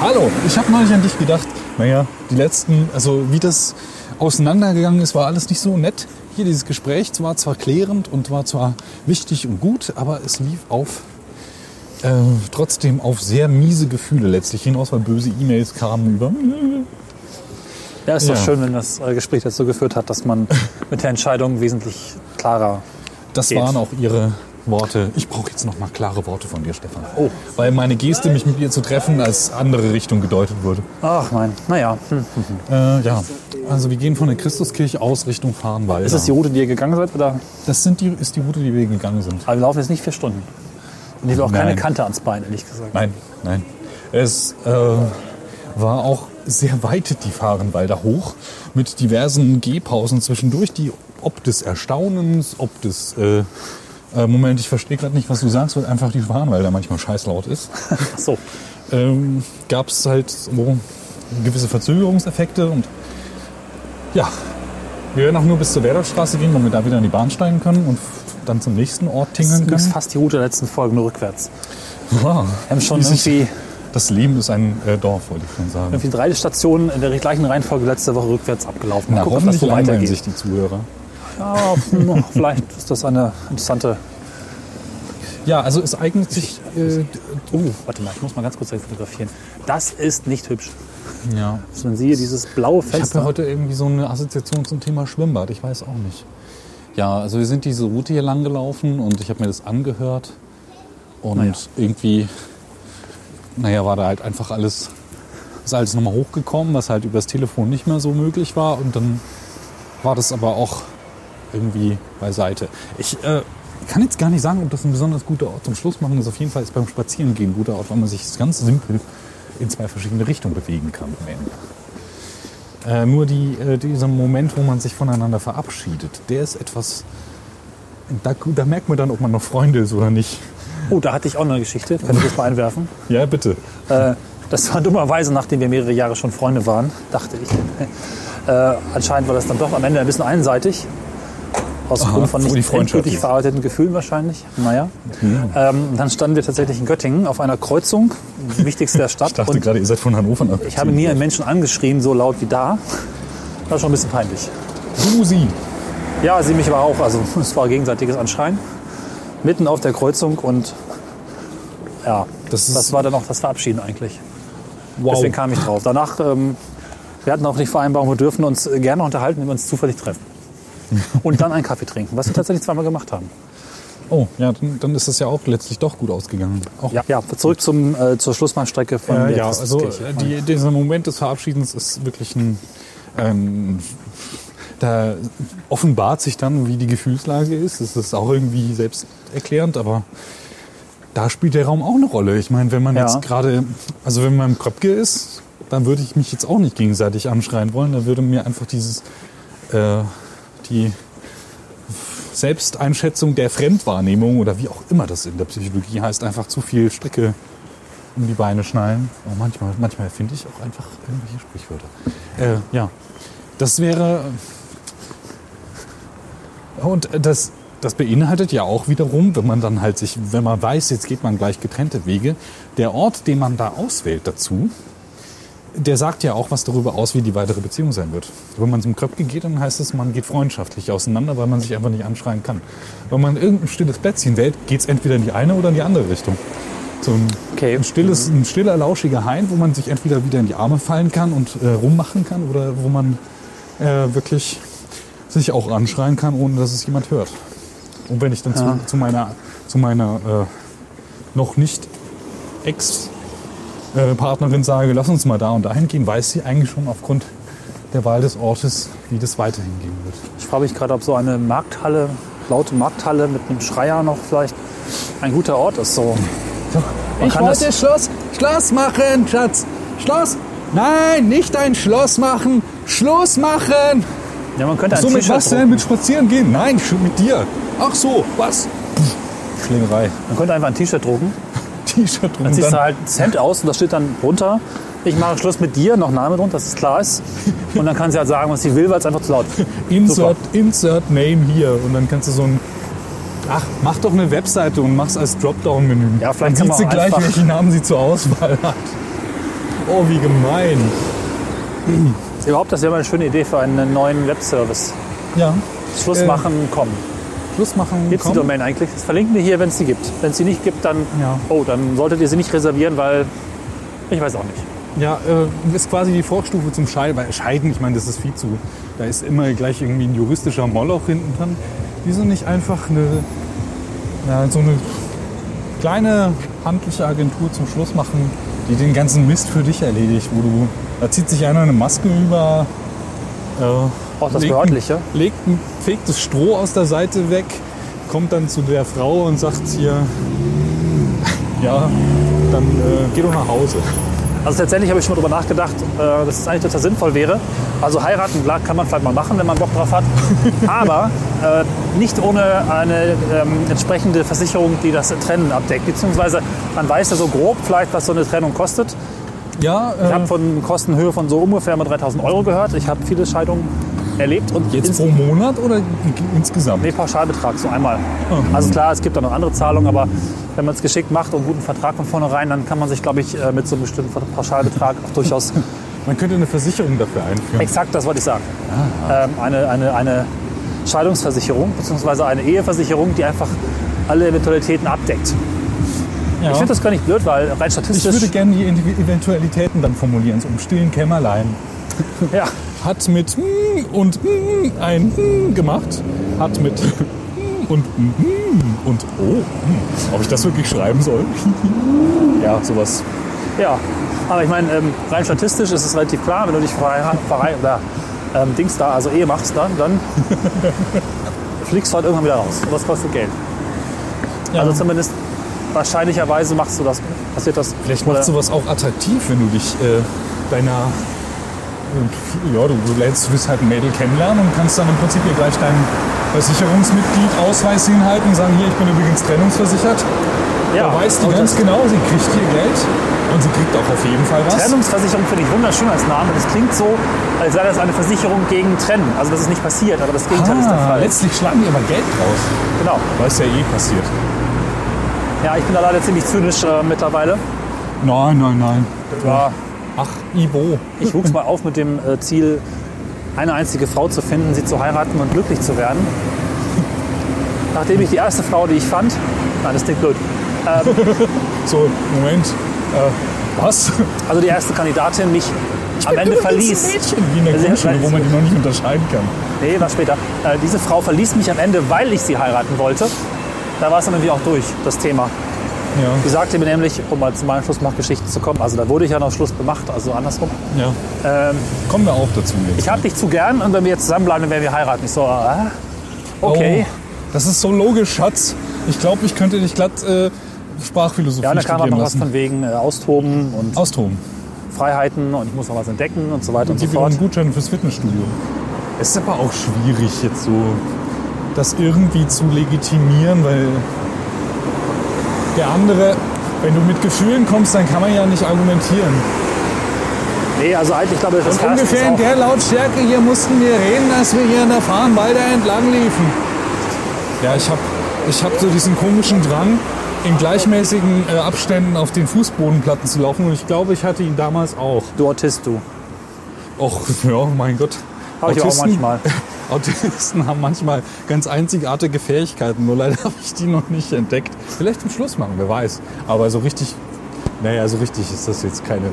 Hallo, ich habe neulich an dich gedacht. Naja, die letzten, also wie das auseinandergegangen ist, war alles nicht so nett. Hier dieses Gespräch war zwar klärend und war zwar wichtig und gut, aber es lief auf äh, trotzdem auf sehr miese Gefühle letztlich hinaus, weil böse E-Mails kamen über. Ja, ist doch Ja. schön, wenn das äh, Gespräch dazu geführt hat, dass man mit der Entscheidung wesentlich klarer. Das Geht. waren auch ihre Worte. Ich brauche jetzt noch mal klare Worte von dir, Stefan. Oh. Weil meine Geste, mich mit ihr zu treffen, als andere Richtung gedeutet wurde. Ach mein, naja. Hm. Äh, ja, also wir gehen von der Christuskirche aus Richtung Fahrenwalder. Ist das die Route, die ihr gegangen seid? Oder? Das sind die, ist die Route, die wir gegangen sind. Aber wir laufen jetzt nicht vier Stunden. Und ich will auch keine Nein. Kante ans Bein, ehrlich gesagt. Nein, nein. Es äh, war auch sehr weit die Fahrenwalder hoch mit diversen Gehpausen zwischendurch, die ob des Erstaunens, ob des äh, äh, Moment, ich verstehe gerade nicht, was du sagst, weil einfach die Fahrenwalder manchmal scheißlaut ist. Ach so. ähm, gab es halt so gewisse Verzögerungseffekte und ja, wir werden auch nur bis zur Werderstraße gehen, damit wir da wieder in die Bahn steigen können und dann zum nächsten Ort Das tingeln ist können. fast die Route der letzten Folgen nur rückwärts. Wow. Wir haben schon irgendwie, Das Leben ist ein äh, Dorf, wollte ich schon sagen. irgendwie drei Stationen in der gleichen Reihenfolge letzte Woche rückwärts abgelaufen. Mal Na, gucken, ob das so weitergeht. sich die Zuhörer. Ja, vielleicht ist das eine interessante. Ja, also es eignet sich. Äh, Oh, warte mal, ich muss mal ganz kurz fotografieren. Das ist nicht hübsch. ja. Also wenn Sie hier dieses blaue Ich habe Fenster. ja heute irgendwie so eine Assoziation zum Thema Schwimmbad. Ich weiß auch nicht. Ja, also wir sind diese Route hier lang gelaufen und ich habe mir das angehört. Und Naja. irgendwie, naja, war da halt einfach alles, ist alles nochmal hochgekommen, was halt übers Telefon nicht mehr so möglich war. Und dann war das aber auch irgendwie beiseite. Ich äh, kann jetzt gar nicht sagen, ob das ein besonders guter Ort zum Schluss machen ist. Auf jeden Fall ist beim Spazierengehen ein guter Ort, weil man sich ganz simpel in zwei verschiedene Richtungen bewegen kann. Äh, nur die, äh, dieser Moment, wo man sich voneinander verabschiedet, der ist etwas. Da, da merkt man dann, ob man noch Freunde ist oder nicht. Oh, da hatte ich auch eine Geschichte. Kann ich das mal einwerfen? Ja, bitte. Äh, das war dummerweise, nachdem wir mehrere Jahre schon Freunde waren, dachte ich. Äh, anscheinend war das dann doch am Ende ein bisschen einseitig. Aus Aha, Grund von nicht endgültig verarbeiteten Gefühlen wahrscheinlich. Naja. Ähm, dann standen wir tatsächlich in Göttingen auf einer Kreuzung, wichtigste der Stadt. Ich dachte und gerade, ihr seid von Hannover nach ich habe nie einen Menschen angeschrien, so laut wie da. Das war schon ein bisschen peinlich. Du, sie. Ja, sie mich aber auch. Also es war gegenseitiges Anschreien. Mitten auf der Kreuzung und ja, Das das, war dann auch das Verabschieden eigentlich. Wow. Deswegen kam ich drauf. Danach, ähm, wir hatten auch die Vereinbarung, wir dürfen uns äh, gerne unterhalten, wenn wir uns zufällig treffen. Und dann einen Kaffee trinken, was wir tatsächlich zweimal gemacht haben. Oh, ja, dann, dann ist das ja auch letztlich doch gut ausgegangen. Auch Ja, ja zurück zum, äh, zur Schlussmannstrecke von Äh, der ja, also äh, die, dieser Moment des Verabschiedens ist wirklich ein. Ähm, da offenbart sich dann, wie die Gefühlslage ist. Das ist auch irgendwie selbsterklärend, aber da spielt der Raum auch eine Rolle. Ich meine, wenn man Ja. jetzt gerade, also wenn man im Kröpke ist, dann würde ich mich jetzt auch nicht gegenseitig anschreien wollen. Da würde mir einfach dieses, äh, die Selbsteinschätzung der Fremdwahrnehmung oder wie auch immer das in der Psychologie heißt, einfach zu viel Strecke um die Beine schnallen. Oh, manchmal, manchmal finde ich auch einfach irgendwelche Sprichwörter. Äh, ja, das wäre. Und das, das beinhaltet ja auch wiederum, wenn man dann halt sich, wenn man weiß, jetzt geht man gleich getrennte Wege, der Ort, den man da auswählt dazu, der sagt ja auch was darüber aus, wie die weitere Beziehung sein wird. Wenn man zum Kröpke geht, dann heißt es, man geht freundschaftlich auseinander, weil man sich einfach nicht anschreien kann. Wenn man irgendein stilles Plätzchen wählt, geht es entweder in die eine oder in die andere Richtung. So ein, Okay. ein, stilles, ein stiller, lauschiger Hain, wo man sich entweder wieder in die Arme fallen kann und äh, rummachen kann oder wo man äh, wirklich sich auch anschreien kann, ohne dass es jemand hört. Und wenn ich dann Ja. zu, zu meiner, zu meiner äh, noch nicht Ex äh, Partnerin sage, lass uns mal da und dahin gehen, weiß sie eigentlich schon aufgrund der Wahl des Ortes, wie das weiterhin gehen wird. Ich frage mich gerade, ob so eine Markthalle, laute Markthalle mit einem Schreier noch vielleicht ein guter Ort ist. So. Man kann das, Schloss, Schloss machen, Schatz. Schloss. Nein, nicht ein Schloss machen. Schluss machen. ja, man könnte ein So mit was denn? Mit spazieren gehen? Nein, schon mit dir. Ach so, was? Pff, Schlägerei. Man könnte einfach ein T-Shirt drucken. T-Shirt drum. Dann ziehst du halt das Hemd aus und da steht dann drunter, ich mache Schluss mit dir, noch Name drunter, dass es klar ist. Und dann kann sie halt sagen, was sie will, weil es einfach zu laut ist. insert, insert Name hier. Und dann kannst du so ein. Ach, mach doch eine Webseite und mach's als Dropdown-Menü. Ja, vielleicht dann kann sieht sie gleich, einfach- welche Namen sie zur Auswahl hat. Oh, wie gemein. Überhaupt, das wäre mal eine schöne Idee für einen neuen Webservice. Ja. Schluss Äh, machen, komm. Schluss machen. Gibt es die. Domain eigentlich? Das verlinken wir hier, wenn es sie gibt. Wenn es sie nicht gibt, dann, Ja. oh, dann solltet ihr sie nicht reservieren, weil ich weiß auch nicht. Ja, äh, ist quasi die Vorstufe zum Scheiden. Weil Scheiden, ich meine, das ist viel zu. Da ist immer gleich irgendwie ein juristischer Moloch hinten dran. Wieso nicht einfach eine, ja, so eine kleine handliche Agentur zum Schluss machen, die den ganzen Mist für dich erledigt, wo du. Da zieht sich einer eine Maske über. Äh, Auch das legt Behördliche. Legt ein, fegt das Stroh aus der Seite weg, kommt dann zu der Frau und sagt hier, ja, dann äh, geh doch nach Hause. Also tatsächlich habe ich schon mal drüber nachgedacht, äh, dass es eigentlich total sinnvoll wäre. Also heiraten, klar, kann man vielleicht mal machen, wenn man Bock drauf hat. Aber äh, nicht ohne eine ähm, entsprechende Versicherung, die das Trennen abdeckt. Beziehungsweise man weiß ja so grob vielleicht, was so eine Trennung kostet. Ja, Ich äh, habe von Kostenhöhe von so ungefähr mal 3000 Euro gehört. Ich habe viele Scheidungen erlebt. Und Jetzt pro Monat oder insgesamt? Nee, Pauschalbetrag, so einmal. Also klar, es gibt auch noch andere Zahlungen, aber wenn man es geschickt macht und einen guten Vertrag von vornherein, dann kann man sich, glaube ich, äh, mit so einem bestimmten Pauschalbetrag auch durchaus Man könnte eine Versicherung dafür einführen. Exakt, das wollte ich sagen. Ähm, eine, eine, eine Scheidungsversicherung beziehungsweise eine Eheversicherung, die einfach alle Eventualitäten abdeckt. Ja. Ich finde das gar nicht blöd, weil rein Ich statistisch. würde gerne die Eventualitäten dann formulieren, so im stillen Kämmerlein. ja, Hat mit mm und mm ein mm gemacht, hat mit und und oh, ob ich das wirklich schreiben soll? ja, sowas. ja. Aber ich meine, ähm, rein statistisch ist es relativ klar, wenn du dich verheiratet, verhei- oder, ähm, Dings da, also Ehe machst, dann, dann fliegst du halt irgendwann wieder raus. Und das kostet Geld. Ja. Also zumindest wahrscheinlicherweise machst du das, passiert das. Vielleicht oder- macht sowas auch attraktiv, wenn du dich äh, deiner. Ja, du, du lernst, du willst halt ein Mädel kennenlernen und kannst dann im Prinzip hier gleich deinen Versicherungsmitglied Ausweis hinhalten und sagen, hier, ich bin übrigens trennungsversichert. Ja, da weiß die und ganz genau, sie kriegt hier Geld und sie kriegt auch auf jeden Fall was. Trennungsversicherung finde ich wunderschön als Name. Das klingt so, als sei das eine Versicherung gegen Trennen. Also das ist nicht passiert, aber das Gegenteil ist der Ah, Fall. letztlich schlagen die aber Geld raus. Genau. Weil es ja eh passiert. Ja, ich bin da leider ziemlich zynisch äh, mittlerweile. Nein, nein, nein. Ja, Ach, Ibo. ich wuchs mal auf mit dem äh, Ziel, eine einzige Frau zu finden, sie zu heiraten und glücklich zu werden. Nachdem ich die erste Frau, die ich fand, nein, das klingt blöd, So, Moment. Äh, was? also die erste Kandidatin mich am Ende verließ. Mädchen, wie in der Grundschule, wo man die noch nicht unterscheiden kann. Nee, war später. Äh, diese Frau verließ mich am Ende, weil ich sie heiraten wollte. Da war es dann irgendwie auch durch, das Thema. Ja, Die sagte mir nämlich, um mal zu meinen Schlussmachgeschichten zu kommen, also da wurde ich ja noch Schluss gemacht, also andersrum. ja. Ähm, Kommen wir auch dazu jetzt. ich hab dich zu gern und wenn wir jetzt zusammenbleiben, dann werden wir heiraten. Ich so, ah, okay. Oh, das ist so logisch, Schatz. Ich glaube, ich könnte dich glatt äh, Sprachphilosophie Ja, und da kam auch studieren noch was lassen. von wegen äh, Austoben und Austoben. Freiheiten und ich muss noch was entdecken und so weiter und, Und so gib wieder einen fort. Gutschein fürs Fitnessstudio. Es ist aber auch schwierig, jetzt so das irgendwie zu legitimieren, weil der andere, wenn du mit Gefühlen kommst, dann kann man ja nicht argumentieren. Nee, also eigentlich glaube ich, das Und ungefähr in der Lautstärke hier mussten wir reden, dass wir hier in der Farnwalder entlang liefen. Ja, ich habe ich hab so diesen komischen Drang, in gleichmäßigen äh, Abständen auf den Fußbodenplatten zu laufen. Und ich glaube, ich hatte ihn damals auch. du Autist, du. Och, ja, mein Gott. Habe ich auch manchmal. Autisten haben manchmal ganz einzigartige Fähigkeiten, nur leider habe ich die noch nicht entdeckt. Vielleicht zum Schluss machen, wer weiß. Aber so richtig, naja, so richtig ist das jetzt keine.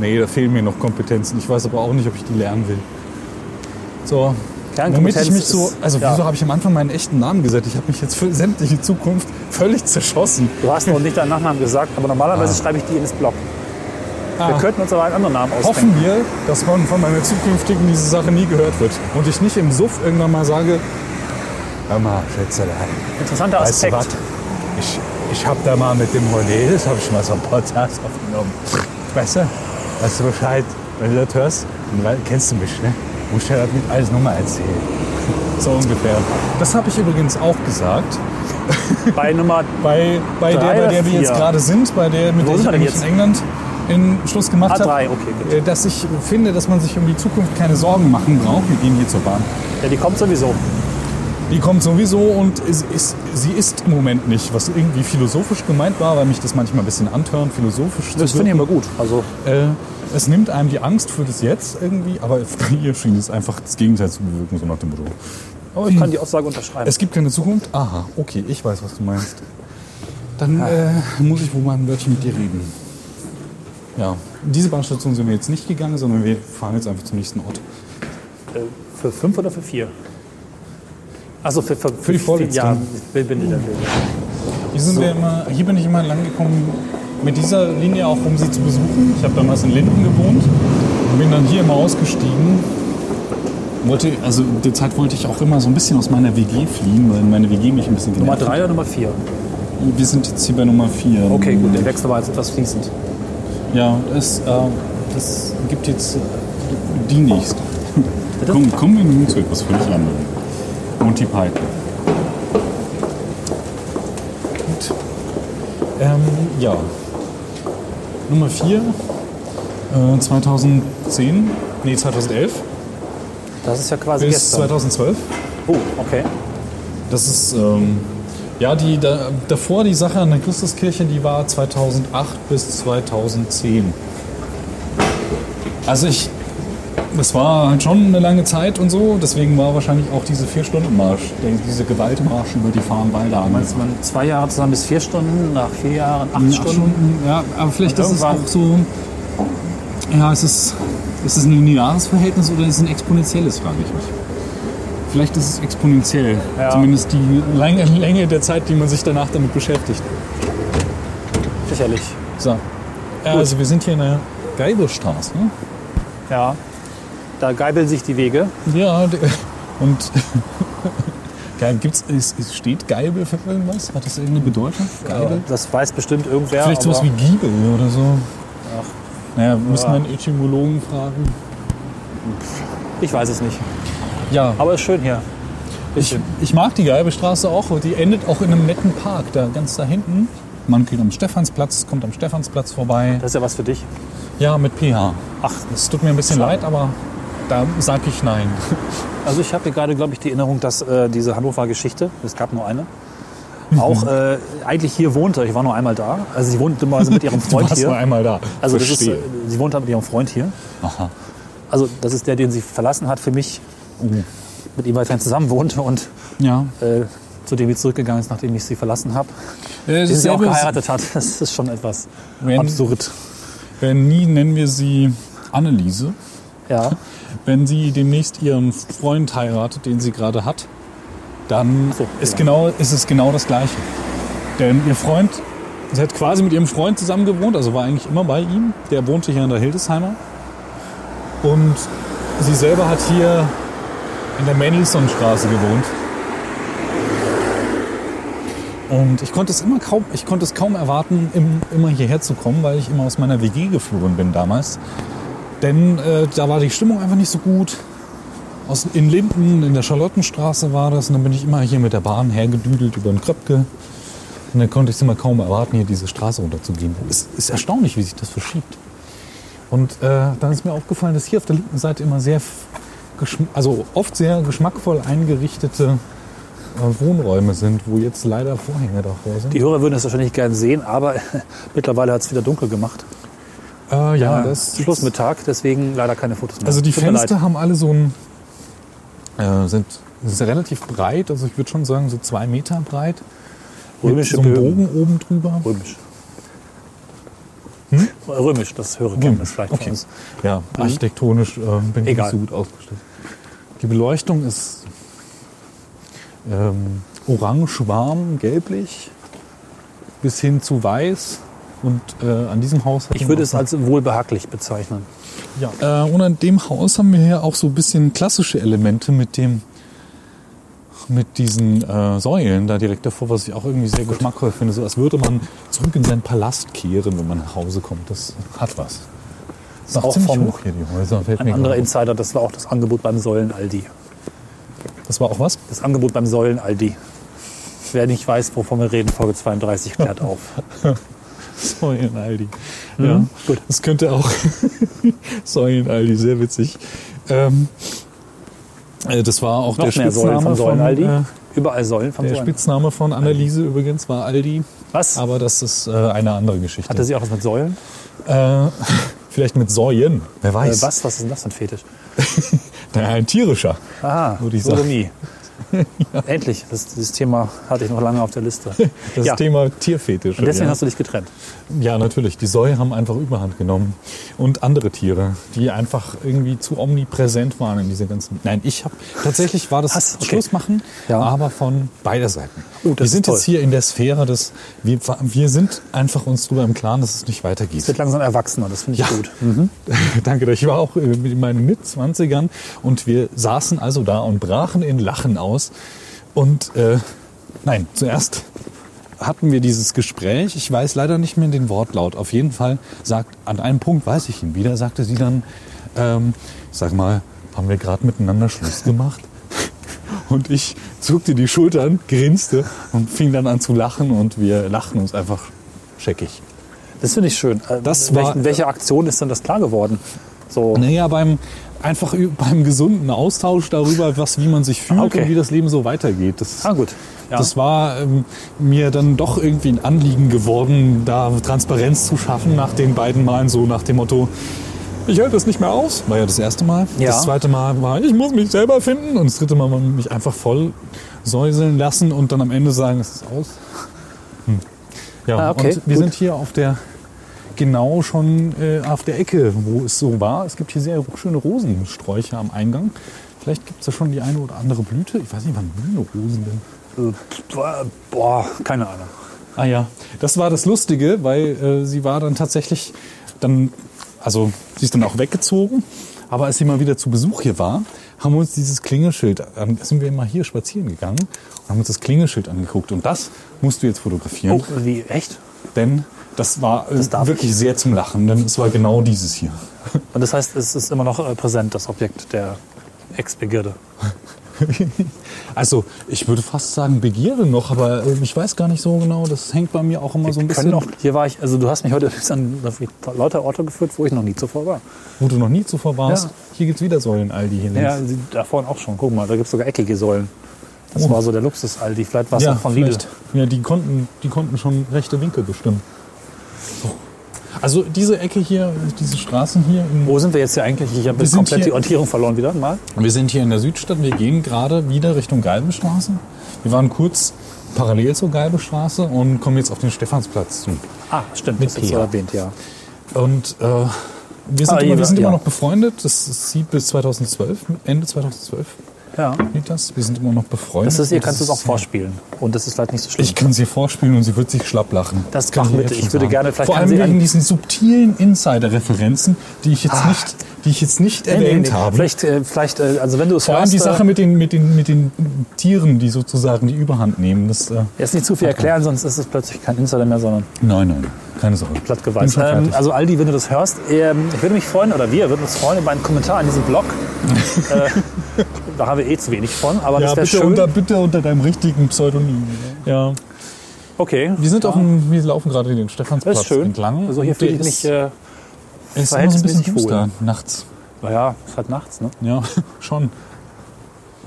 Nee, da fehlen mir noch Kompetenzen. Ich weiß aber auch nicht, ob ich die lernen will. So, Kernkompetenz ich mich so, ist- also ja. wieso habe ich am Anfang meinen echten Namen gesagt? Ich habe mich jetzt für sämtliche Zukunft völlig zerschossen. Du hast noch nicht deinen Nachnamen gesagt, aber normalerweise schreibe ich die ins Blog. Wir Ah. könnten uns aber einen anderen Namen ausdenken. Hoffen wir, dass von, von meiner zukünftigen diese Sache nie gehört wird. Und ich nicht im Suff irgendwann mal sage, hör mal, Schätzelein, Interessanter weißt du Aspekt. was? Ich, ich habe da mal mit dem das habe ich mal so ein Podcast aufgenommen. Weißt du, weißt du Bescheid, wenn du das hörst, dann kennst du mich, ne? Musst dir das mit alles nochmal erzählen. So ungefähr. Das habe ich übrigens auch gesagt. Bei Nummer Bei, bei der, bei der wir jetzt gerade sind, bei der, mit Wo der ich wir in England in Schluss gemacht A3, habe. okay. Äh, Dass ich finde, dass man sich um die Zukunft keine Sorgen machen braucht. Wir gehen hier zur Bahn. Ja, die kommt sowieso. Die kommt sowieso und ist, ist, sie ist im Moment nicht, was irgendwie philosophisch gemeint war, weil mich das manchmal ein bisschen antörnt, philosophisch Das zu finde ich immer gut. Also Äh, es nimmt einem die Angst für das Jetzt irgendwie, aber bei ihr schien es einfach das Gegenteil zu bewirken, so nach dem Motto. aber ich kann die Aussage unterschreiben. Es gibt keine Zukunft? Aha, okay, ich weiß, was du meinst. Dann äh, muss ich wohl mal ein Wörtchen mit dir reden. Ja, in diese Bahnstation sind wir jetzt nicht gegangen, sondern wir fahren jetzt einfach zum nächsten Ort. Äh, für fünf oder für vier? Also für, für, Für die vorletzte. Ja, ich bin in der Bild. Hier, sind wir immer, hier bin ich immer lang gekommen mit dieser Linie auch, um sie zu besuchen. Ich habe damals in Linden gewohnt und bin dann hier immer ausgestiegen. Wollte, also derzeit wollte ich auch immer so ein bisschen aus meiner WG fliehen, weil meine WG mich ein bisschen Nummer genervt drei oder Nummer vier? Wir sind jetzt hier bei Nummer 4. Okay, gut, der Wechsel war jetzt etwas fließend. Ja, es, äh, das gibt jetzt die nächste. Komm, kommen wir nun zu etwas völlig anderem. Monty Python. Gut. Ähm, ja. Nummer 4. Äh, 2010. Nee, 2011 Das ist ja quasi bis gestern. 2012. Oh, okay. Das ist, ähm, ja, die, da, davor die Sache an der Christuskirche, die war 2008 bis 2010. Also ich, das war halt schon eine lange Zeit und so, deswegen war wahrscheinlich auch diese Vier-Stunden-Marsch, diese Gewaltmarsch über die Farnwalder an. Meinst du, man zwei Jahre zusammen bis vier Stunden, nach vier Jahren acht Acht Stunden? Stunden, ja, aber vielleicht ist es auch so, ja, ist es, ist es ein lineares Verhältnis oder ist es ein exponentielles, frage ich mich. Vielleicht ist es exponentiell, Ja. zumindest die Länge, Länge der Zeit, die man sich danach damit beschäftigt. Sicherlich. So. Ja, also wir sind hier in der Geibelstraße. ne? Ja. Da geibeln sich die Wege. Ja, und ja, gibt's, ist, ist- steht Geibel für irgendwas? Hat das irgendeine Bedeutung? Geibel? Das weiß bestimmt irgendwer. Vielleicht sowas wie Giebel oder so. Naja, wir müssen Ja. einen Etymologen fragen. Ich weiß es nicht. Ja, Aber ist schön hier. ich, ich mag die Geibelstraße auch. Die endet auch in einem netten Park, da ganz da hinten. Man geht am Stephansplatz, kommt am Stephansplatz vorbei. Das ist ja was für dich. Ja, mit PH. Ach, Es tut mir ein bisschen leid, aber da sage ich nein. Also ich habe hier gerade, glaube ich, die Erinnerung, dass äh, diese Hannover-Geschichte, es gab nur eine, auch äh, eigentlich hier wohnte. Ich war nur einmal da. Also sie wohnte immer mit ihrem Du Freund warst nur hier. einmal da. Also das ist, äh, sie wohnt halt mit ihrem Freund hier. Aha. Also das ist der, den sie verlassen hat für mich, mit ihm weiterhin zusammen wohnte und Ja. äh, zu dem sie zurückgegangen ist, nachdem ich sie verlassen habe. Äh, Den sie auch geheiratet hat. Das ist schon etwas Wenn- absurd. Wenn nie nennen wir sie Anneliese. Ja. Wenn sie demnächst ihren Freund heiratet, den sie gerade hat, dann So, ist, genau. genau, ist es genau das Gleiche. Denn ihr Freund, sie hat quasi mit ihrem Freund zusammen gewohnt, also war eigentlich immer bei ihm. Der wohnte hier in der Hildesheimer. Und sie selber hat hier in der Mendelssohnstraße gewohnt. Und ich konnte es immer kaum, ich konnte es kaum erwarten, im, immer hierher zu kommen, weil ich immer aus meiner WG geflohen bin damals. Denn äh, da war die Stimmung einfach nicht so gut. Aus, in Linden, in der Charlottenstraße war das. Und dann bin ich immer hier mit der Bahn hergedüdelt über den Kröpke. Und dann konnte ich es immer kaum erwarten, hier diese Straße runterzugehen. Es ist erstaunlich, wie sich das verschiebt. Und äh, dann ist mir aufgefallen, dass hier auf der linken Seite immer sehr, also oft sehr geschmackvoll eingerichtete äh, Wohnräume sind, wo jetzt leider Vorhänge davor sind. Die Hörer würden es wahrscheinlich gerne sehen, aber mittlerweile hat es wieder dunkel gemacht. äh, ja, das Schluss mit Tag, deswegen leider keine Fotos mehr. Also die Tut. Fenster haben alle so ein, äh, sind, sind relativ breit, also ich würde schon sagen so zwei Meter breit. Mit Römische so einem Bögen. Bogen oben drüber. Römisch. Römisch, das höre ich vielleicht Okay. von uns. Ja, architektonisch äh, bin ich Egal. nicht so gut ausgestattet. Die Beleuchtung ist ähm, orange, warm, gelblich bis hin zu weiß. Und äh, an diesem Haus... Ich würde es als wohlbehaglich bezeichnen. Ja. Äh, und an dem Haus haben wir hier auch so ein bisschen klassische Elemente mit dem mit diesen äh, Säulen da direkt davor, was ich auch irgendwie sehr geschmackvoll finde. So als würde man zurück in seinen Palast kehren, wenn man nach Hause kommt. Das hat was. Das ist Auch vom- hoch hier, die Häuser. Fällt Ein anderer. Insider, das war auch das Angebot beim Säulen-Aldi. Das war auch was? Das Angebot beim Säulen-Aldi. Wer nicht weiß, wovon wir reden, Folge 32 klärt auf. Säulen-Aldi. Ja, gut. Das könnte auch Säulen-Aldi, sehr witzig. Ähm, äh, das war auch Noch der mehr Säulen Spitzname von, Säulen-Aldi. äh, Überall Säulen vom Der Säulen. Spitzname von Anneliese übrigens war Aldi. Was? Aber das ist äh, eine andere Geschichte. Hatte sie auch was mit Säulen? äh, vielleicht mit Säuen. Wer Äh, weiß. was? Was ist denn das für ein Fetisch? Ein tierischer. Aha, Würde ich sagen. Sodomie. Endlich, das, dieses Thema hatte ich noch lange auf der Liste. Das ja. Thema Tierfetisch. Und deswegen ja. hast du dich getrennt. ja, natürlich. Die Säue haben einfach Überhand genommen. Und andere Tiere, die einfach irgendwie zu omnipräsent waren in dieser ganzen. Nein, ich habe tatsächlich war das Was? Okay. Schluss machen, Ja. aber von beider Seiten. Oh, wir sind jetzt hier in der Sphäre des. Wir, wir sind einfach uns darüber im Klaren, dass es nicht weitergeht. Es wird langsam erwachsener, das finde ich Ja. gut. Danke, ich war auch äh, in meinen Mitzwanzigern und wir saßen also da und brachen in Lachen aus. Und äh, nein, zuerst hatten wir dieses Gespräch. Ich weiß leider nicht mehr den Wortlaut. Auf jeden Fall sagt, an einem Punkt weiß ich ihn wieder, sagte sie dann, ähm, sag mal, haben wir gerade miteinander Schluss gemacht? Und ich zuckte die Schultern, grinste und fing dann an zu lachen und wir lachten uns einfach scheckig. Das finde ich schön. Äh, Das welchen, war- welche Aktion ist denn das klar geworden? So, Naja, beim einfach beim gesunden Austausch darüber, was, wie man sich fühlt Okay. und wie das Leben so weitergeht. Das, ah gut. Ja. das war ähm, mir dann doch irgendwie ein Anliegen geworden, da Transparenz zu schaffen nach den beiden Malen, so nach dem Motto, ich halte das nicht mehr aus. War ja das erste Mal. Ja. Das zweite Mal war, ich muss mich selber finden. Und das dritte Mal mich einfach voll säuseln lassen und dann am Ende sagen, es ist aus. Hm. Ja, Ah, okay, und wir gut. sind hier auf der genau schon äh, auf der Ecke, wo es so war. Es gibt hier sehr schöne Rosensträucher am Eingang. Vielleicht gibt es da schon die eine oder andere Blüte. Ich weiß nicht, wann blühen Rosen denn? Äh, Boah, keine Ahnung. Ah ja, das war das Lustige, weil äh, sie war dann tatsächlich dann, also sie ist dann auch weggezogen. Aber als sie mal wieder zu Besuch hier war, haben wir uns dieses Klingelschild, an- sind wir mal hier spazieren gegangen und haben uns das Klingelschild angeguckt. Und das musst du jetzt fotografieren, Oh, wie, echt? denn das war äh, Das wirklich sehr zum Lachen, denn es war genau dieses hier. Und das heißt, es ist immer noch äh, präsent, das Objekt der Ex-Begierde. Also, ich würde fast sagen Begierde noch, aber äh, ich weiß gar nicht so genau. Das hängt bei mir auch immer so ein bisschen, auch, hier war ich, also du hast mich heute bis an lauter Orte geführt, wo ich noch nie zuvor war. wo du noch nie zuvor warst. Ja. Hier gibt es wieder Säulen-Aldi hier links. Ja, da vorne auch schon. Guck mal, da gibt es sogar eckige Säulen. Das Oh. war so der Luxus-Aldi. Vielleicht war es auch von Lidl. vielleicht. Ja, die konnten, die konnten schon rechte Winkel bestimmen. So. Also diese Ecke hier, diese Straßen hier. Wo sind wir jetzt hier eigentlich? Ich habe komplett die hier- Orientierung verloren wieder mal. wir sind hier in der Südstadt. Wir gehen gerade wieder Richtung Galbenstraße. Wir waren kurz parallel zur Galbenstraße und kommen jetzt auf den Stephansplatz zu. Ah, stimmt, Mit das Peer. erwähnt, ja. Und äh, wir sind, Ah, immer, wir sind war- immer ja. noch befreundet. Das, das sieht bis 2012, Ende 2012 Ja. geht das. Wir sind immer noch befreundet. Das ist, ihr kannst es auch vorspielen. Und das ist vielleicht nicht so schlimm. Ich kann sie vorspielen und sie wird sich schlapp lachen. Das kann bitte. Ich schon würde sagen. gerne- vielleicht Vor allem sie wegen diesen subtilen Insider-Referenzen, die ich jetzt nicht, die ich jetzt nicht Nee, nee, erwähnt nee. habe. Vielleicht, äh, vielleicht äh, also wenn du es Vor allem die äh, Sache mit den, mit, den, mit den Tieren, die sozusagen die Überhand nehmen. Das, äh, jetzt nicht zu viel erklären, sonst ist es plötzlich kein Insider mehr, sondern nein, nein, keine Sorge. platt geweißt. Ähm, also Aldi, wenn du das hörst, ähm, ich würde mich freuen, oder wir würden uns freuen über einen Kommentar in diesem Blog. äh, da haben wir eh zu wenig von, aber ja, das wäre bitte schön. unter, bitte unter deinem richtigen Pseudonym. Ja. okay. Wir sind auf dem, wir laufen gerade den Stephansplatz ist schön. entlang. Also hier fühle ich mich, äh, ist immer so ein bisschen wohl. nachts. naja, ist halt nachts, ne? Ja, schon.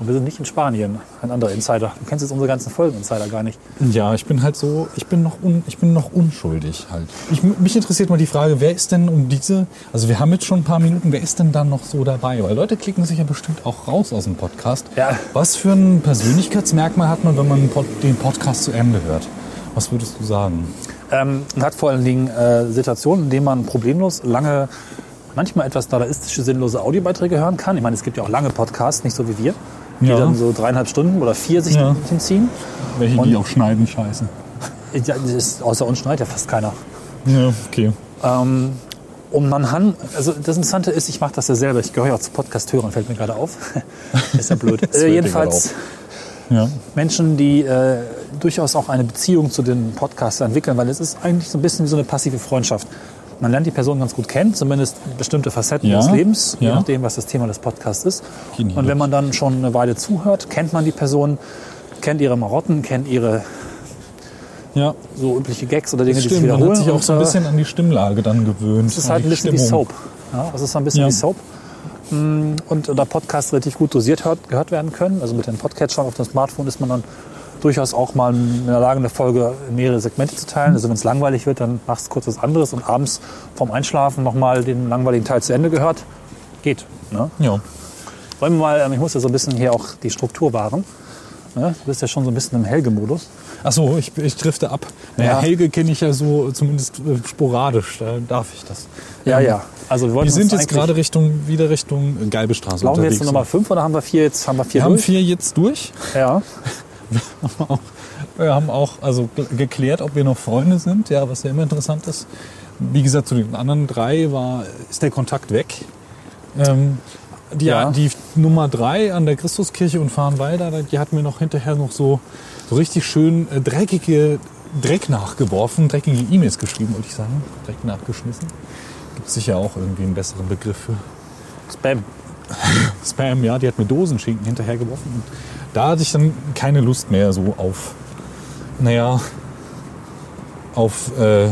Und wir sind nicht in Spanien. Ein anderer Insider. Du kennst jetzt unsere ganzen Folgen-Insider gar nicht. Ja, ich bin halt so, ich bin noch, un, ich bin noch unschuldig halt. Ich, mich interessiert mal die Frage, wer ist denn um diese, also wir haben jetzt schon ein paar Minuten, wer ist denn dann noch so dabei? Weil Leute klicken sich ja bestimmt auch raus aus dem Podcast. Ja. Was für ein Persönlichkeitsmerkmal hat man, wenn man den Podcast zu Ende hört? Was würdest du sagen? Ähm, hat vor allen Dingen äh, Situationen, in denen man problemlos lange, manchmal etwas dadaistische, sinnlose Audiobeiträge hören kann. Ich meine, es gibt ja auch lange Podcasts, nicht so wie wir, die Ja. dann so dreieinhalb Stunden oder vier sich Ja. hinziehen. Welche, Und- die auch schneiden, scheiße. Ja, ist, außer uns schneidet ja fast keiner. Ja, okay. Ähm, und man kann, also das Interessante ist, ich mache das ja selber, ich gehöre ja auch zu Podcast-Hörern, fällt mir gerade auf. ist ja blöd. äh, jedenfalls Ja. Menschen, die äh, durchaus auch eine Beziehung zu den Podcasts entwickeln, weil es ist eigentlich so ein bisschen wie so eine passive Freundschaft. Man lernt die Person ganz gut kennen, zumindest bestimmte Facetten Ja, des Lebens, je ja. nachdem, was das Thema des Podcasts ist. Kini, Und wenn man dann schon eine Weile zuhört, kennt man die Person, kennt ihre Marotten, kennt ihre Ja, so übliche Gags oder Dinge, das die sich stimmt. Man wiederholen. hat sich auch so ein bisschen an die Stimmlage dann gewöhnt. Es ist halt ein bisschen wie Stimmung. Soap. Ja, es ist ein bisschen wie Soap. Mm, Und da Podcasts relativ gut dosiert hört, gehört werden können, also mit den Podcatchern auf dem Smartphone ist man dann durchaus auch mal in der Lage, eine Folge in mehrere Segmente zu teilen. Also wenn es langweilig wird, dann machst du kurz was anderes und abends vorm Einschlafen nochmal den langweiligen Teil zu Ende gehört. Geht. Ne? Ja. Wollen wir mal, ähm, ich muss ja so ein bisschen hier auch die Struktur wahren. Ne? Du bist ja schon so ein bisschen im Helge-Modus. Ach so, ich, ich drifte ab. Naja, Ja. Helge kenne ich ja so zumindest äh, sporadisch. Da darf ich das. Ja, Ähm, ja. Also wir, Wir sind jetzt gerade Richtung, wieder Richtung Galbestraße Laufen wir unterwegs. jetzt zur Nummer 5 oder haben wir vier jetzt? Haben wir vier wir haben durch? vier jetzt durch. Ja. Wir haben auch also ge- geklärt, ob wir noch Freunde sind, ja, was ja immer interessant ist. Wie gesagt, zu den anderen drei war, ist der Kontakt weg. Ähm, die, Ja. die Nummer drei an der Christuskirche und Farnwalder, die hat mir noch hinterher noch so, so richtig schön äh, dreckige Dreck nachgeworfen, dreckige E-Mails geschrieben, wollte ich sagen. Dreck nachgeschmissen. Gibt sicher auch irgendwie einen besseren Begriff für Spam. Spam, ja, die hat mir Dosenschinken hinterhergeworfen. Und da hatte ich dann keine Lust mehr so auf, naja, auf, äh,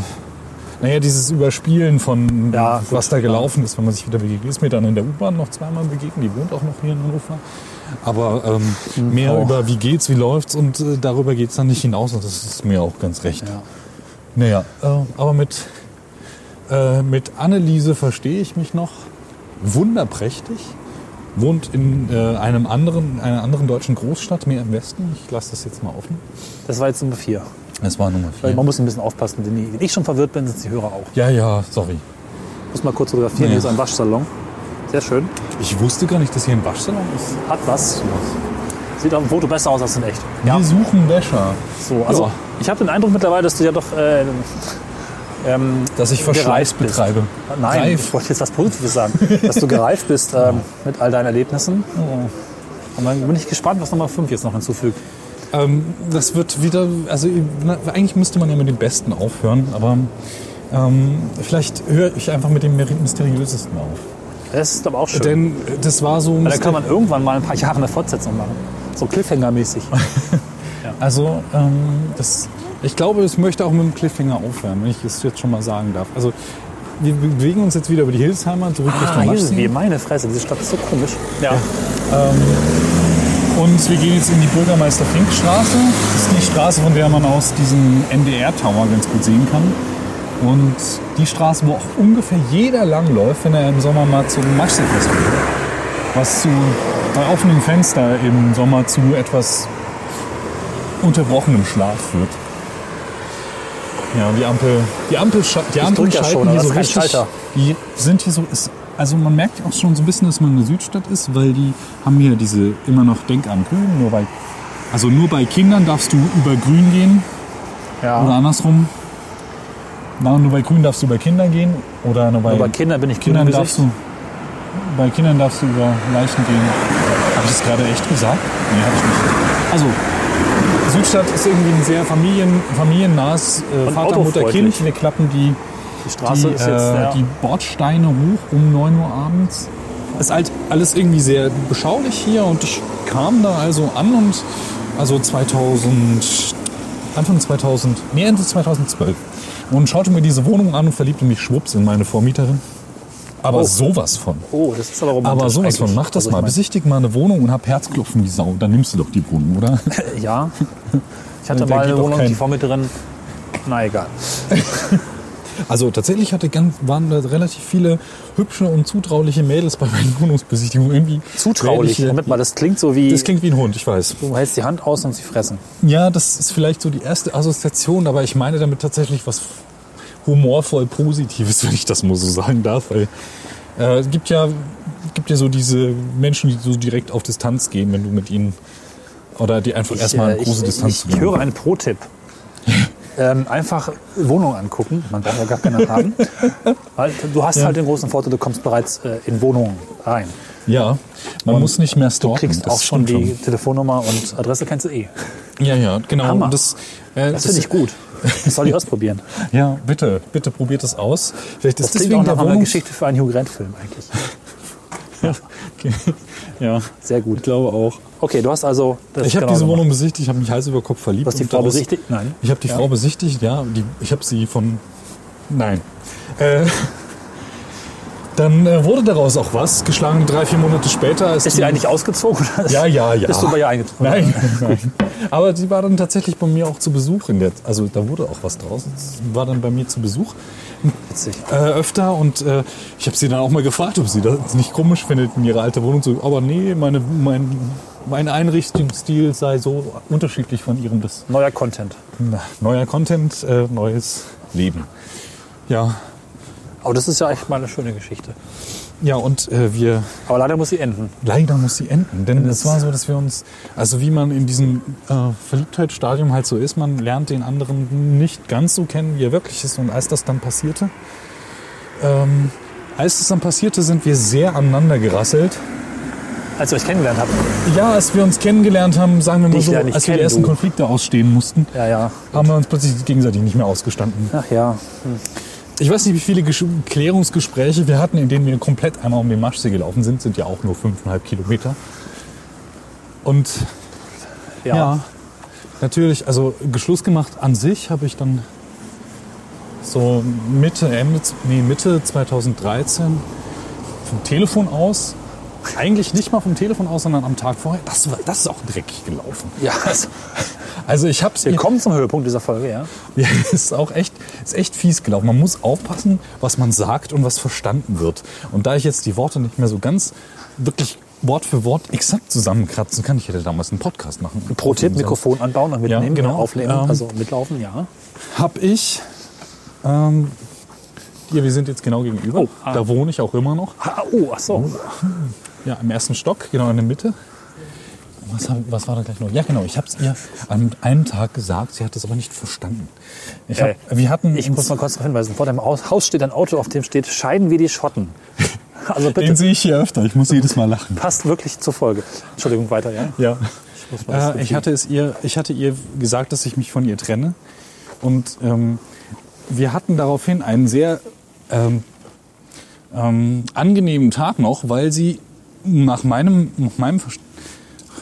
naja, dieses Überspielen von Ja, was gut, da gelaufen ist, wenn man sich wieder begegnet. Ist mir dann in der U-Bahn noch zweimal begegnet, die wohnt auch noch hier in Hannover. Aber ähm, mehr auch. über wie geht's, wie läuft's und äh, darüber geht's dann nicht hinaus und das ist mir auch ganz recht. Ja. Naja, äh, aber mit, äh, mit Anneliese verstehe ich mich noch wunderprächtig. Wohnt in äh, einem anderen, einer anderen deutschen Großstadt, mehr im Westen. Ich lasse das jetzt mal offen. Das war jetzt Nummer 4. Das war Nummer vier. man muss ein bisschen aufpassen, denn wenn ich schon verwirrt bin, sind die Hörer auch. Ja, ja, sorry. Ich muss mal kurz fotografieren. Ja. Hier ist ein Waschsalon. Sehr schön. Ich wusste gar nicht, dass hier ein Waschsalon ist. Hat was. Sieht auf dem Foto besser aus als in echt. Wir suchen Wäscher. So, also Ja. ich habe den Eindruck mittlerweile, dass du ja doch äh, ähm, Dass ich Verschleiß betreibe. Nein, Reif. ich wollte jetzt was Positives sagen. dass du gereift bist ähm, mit all deinen Erlebnissen. Und dann bin ich gespannt, was Nummer 5 jetzt noch hinzufügt. Ähm, das wird wieder, also na, eigentlich müsste man ja mit dem Besten aufhören, aber ähm, vielleicht höre ich einfach mit dem Mysteriösesten auf. Das ist aber auch schön. Denn das war so. Da kann man irgendwann mal ein paar Jahre eine Fortsetzung machen. So Cliffhanger-mäßig. Also, ähm, das, ich glaube, ich möchte auch mit dem Cliffhanger aufhören, wenn ich es jetzt schon mal sagen darf. Also, wir bewegen uns jetzt wieder über die Hilsheimer zurück Ah, Richtung Maschsee. wir. Meine Fresse, diese Stadt ist so komisch. Ja. Und wir gehen jetzt in die Bürgermeister-Fink-Straße. Das ist die Straße, von der man aus diesem NDR-Tower ganz gut sehen kann. Und die Straße, wo auch ungefähr jeder langläuft, wenn er im Sommer mal zum Maschsee-Fest geht. Was zu, bei offenem Fenster im Sommer zu etwas unterbrochenem Schlaf führt. Ja, die Ampel, die Ampel, die ja schalten schon, hier so richtig. Schalter. Die sind hier so, ist, also man merkt auch schon so ein bisschen, dass man eine Südstadt ist, weil die haben hier diese immer noch Denk an Grün. Nur bei, also nur bei Kindern darfst du über Grün gehen ja. oder andersrum. Na, nur bei Grün darfst du über Kinder gehen oder nur bei, Nur bei Kindern bin ich Kindern grün darfst du bei Kindern darfst du über Leichen gehen. Habe ich das gerade echt gesagt? Nee, habe ich nicht. Also Südstadt ist irgendwie ein sehr familien, familiennahes äh, Vater, Mutter. Kind. Wir klappen die, Die Straße die, ist jetzt. äh, ja. die Bordsteine hoch um 9 Uhr abends. Ist halt alles irgendwie sehr beschaulich hier und ich kam da also an und also 2000, Anfang 2000, nee Ende 2012 und schaute mir diese Wohnung an und verliebte mich schwupps in meine Vormieterin. Aber Oh. sowas von. oh, das ist aber romantisch. Aber sowas von, mach das Also ich mal. mein- Besichtig mal eine Wohnung und hab Herzklopfen wie Sau. Dann nimmst du doch die Wohnung, oder? Ja. Ich hatte mal eine Wohnung, kein- die Vormieterin. Na egal. Also tatsächlich hatte ganz, waren da relativ viele hübsche und zutrauliche Mädels bei meinen Wohnungsbesichtigungen. Irgendwie Zutraulich. Moment mal, das klingt so wie. Das klingt wie ein Hund, ich weiß. du hältst die Hand aus und sie fressen. Ja, das ist vielleicht so die erste Assoziation, aber ich meine damit tatsächlich was humorvoll Positives, wenn ich das mal so sagen darf. Weil äh, es gibt ja, gibt ja so diese Menschen, die so direkt auf Distanz gehen, wenn du mit ihnen oder die einfach erstmal äh, eine große ich, Distanz ich, ich höre einen Pro-Tipp. ähm, einfach Wohnung angucken. Man braucht ja gar keine haben. Weil du hast halt den großen Vorteil, du kommst bereits äh, in Wohnungen rein. Ja, man muss nicht mehr stalken. Du kriegst das auch schon die Telefonnummer und Adresse kennst du eh. Ja, ja, genau. Hammer. Und Das, äh, Das finde ich gut. Das soll ich ausprobieren. Ja, bitte, bitte probiert es aus. Vielleicht ist Das deswegen auch der Wohnungs Geschichte für einen Hugh Grant-Film eigentlich. Okay. Ja, Sehr gut. ich glaube auch. Okay, du hast also. Ich habe genau diese. Wohnung besichtigt, ich habe mich Hals über Kopf verliebt. Du hast die Frau daraus- besichtigt? Nein. Ich habe die Ja. Frau besichtigt, ja. Die, ich habe sie von. Nein. Äh, dann äh, wurde daraus auch was. Geschlagen drei, vier Monate später. Ist, Ist die, sie eigentlich ausgezogen? Ja, ja, ja. Bist du bei ihr eingetroffen? Nein, nein. Aber sie war dann tatsächlich bei mir auch zu Besuch. In der, also da wurde auch was draus. Sie war dann bei mir zu Besuch Witzig. äh, öfter und äh, ich habe sie dann auch mal gefragt, ob sie das nicht komisch findet in ihrer alten Wohnung. So, aber nee, meine, mein, mein Einrichtungsstil sei so unterschiedlich von ihrem bis Neuer Content. na, neuer Content, äh, neues Leben. Ja, Aber das ist ja echt mal eine schöne Geschichte. ja und äh, wir Aber leider muss sie enden. leider muss sie enden, denn es war so, dass wir uns, also wie man in diesem äh, Verliebtheitsstadium halt so ist, man lernt den anderen nicht ganz so kennen, wie er wirklich ist. Und als das dann passierte, ähm, als das dann passierte, sind wir sehr aneinander gerasselt. Als ihr euch kennengelernt habt. Ja, als wir uns kennengelernt haben, sagen wir mal Dich so, ja als wir die ersten du. Konflikte ausstehen mussten, Ja, ja. haben wir uns plötzlich gegenseitig nicht mehr ausgestanden. Ach ja. Ich weiß nicht, wie viele Gesch Klärungsgespräche wir hatten, in denen wir komplett einmal um den Maschsee gelaufen sind. Sind ja auch nur fünfeinhalb Kilometer. Und Ja. ja, natürlich, also Geschluss gemacht an sich habe ich dann so Mitte, Ende, nee, Mitte 2013 vom Telefon aus, eigentlich nicht mal vom Telefon aus, sondern am Tag vorher, das, war, das ist auch dreckig gelaufen. Ja, also, Also ich habe es wir kommen zum Höhepunkt dieser Folge, ja. Ja, ist auch echt, ist echt fies gelaufen. Man muss aufpassen, was man sagt und was verstanden wird. Und da ich jetzt die Worte nicht mehr so ganz wirklich Wort für Wort exakt zusammenkratzen kann, ich hätte damals einen Podcast machen. Pro Tipp, Mikrofon anbauen und mitnehmen, Ja, genau. aufnehmen, Ähm, also mitlaufen, ja. Hab ich, ähm, hier, wir sind jetzt genau gegenüber. Oh, ah. Da wohne ich auch immer noch. Ah, oh, ach so. Ja, im ersten Stock, genau in der Mitte. Was, hab, was war da gleich noch? Ja, genau. Ich habe es ihr an einem Tag gesagt. Sie hat es aber nicht verstanden. Ich hab, Äh, wir hatten Ich muss mal kurz darauf hinweisen. Vor dem Haus steht ein Auto, auf dem steht Scheiden wie die Schotten. Also bitte, den sehe ich hier öfter. Ich muss jedes Mal lachen. passt wirklich zur Folge. Entschuldigung, weiter, ja? Ja. das Äh, ich, hatte es ihr, ich hatte ihr gesagt, dass ich mich von ihr trenne. Und ähm, wir hatten daraufhin einen sehr ähm, ähm, angenehmen Tag noch, weil sie nach meinem, nach meinem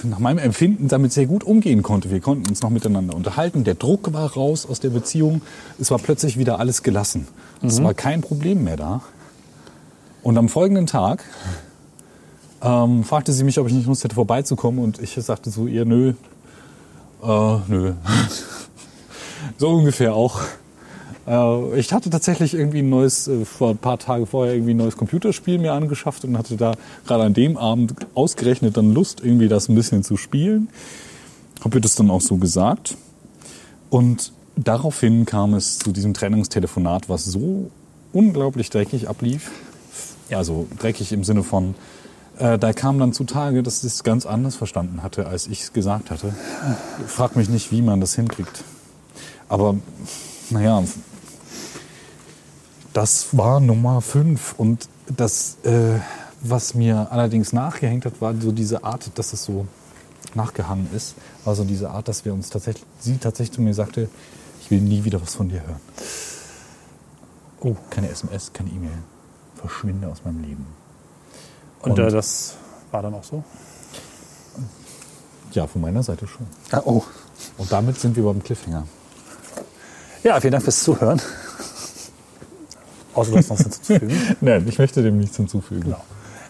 nach meinem Empfinden damit sehr gut umgehen konnte. Wir konnten uns noch miteinander unterhalten. Der Druck war raus aus der Beziehung. Es war plötzlich wieder alles gelassen. Es war kein Problem mehr da. Und am folgenden Tag ähm, fragte sie mich, ob ich nicht Lust hätte, vorbeizukommen. Und ich sagte so ihr, nö, äh, nö. so ungefähr auch. Äh, ich hatte tatsächlich irgendwie ein neues, äh, vor ein paar Tage vorher irgendwie ein neues Computerspiel mir angeschafft und hatte da gerade an dem Abend ausgerechnet dann Lust, irgendwie das ein bisschen zu spielen. Habe ihr das dann auch so gesagt. Und daraufhin kam es zu diesem Trennungstelefonat, was so unglaublich dreckig ablief. Ja, so dreckig im Sinne von, äh, da kam dann zutage, dass sie es ganz anders verstanden hatte, als ich es gesagt hatte. Frag mich nicht, wie man das hinkriegt. Aber naja, das war Nummer fünf. Und das, äh, was mir allerdings nachgehängt hat, war so diese Art, dass es so nachgehangen ist, war so diese Art, dass wir uns tatsächlich, sie tatsächlich zu mir sagte, ich will nie wieder was von dir hören. Oh, keine SMS, keine E-Mail. Verschwinde aus meinem Leben. Und, Und- äh, das war dann auch so? Ja, von meiner Seite schon. Ah, oh. Und damit sind wir beim Cliffhanger. Ja, vielen Dank fürs Zuhören. Außer du hast noch was hinzuzufügen. Nein, ich möchte dem nichts hinzufügen. Genau.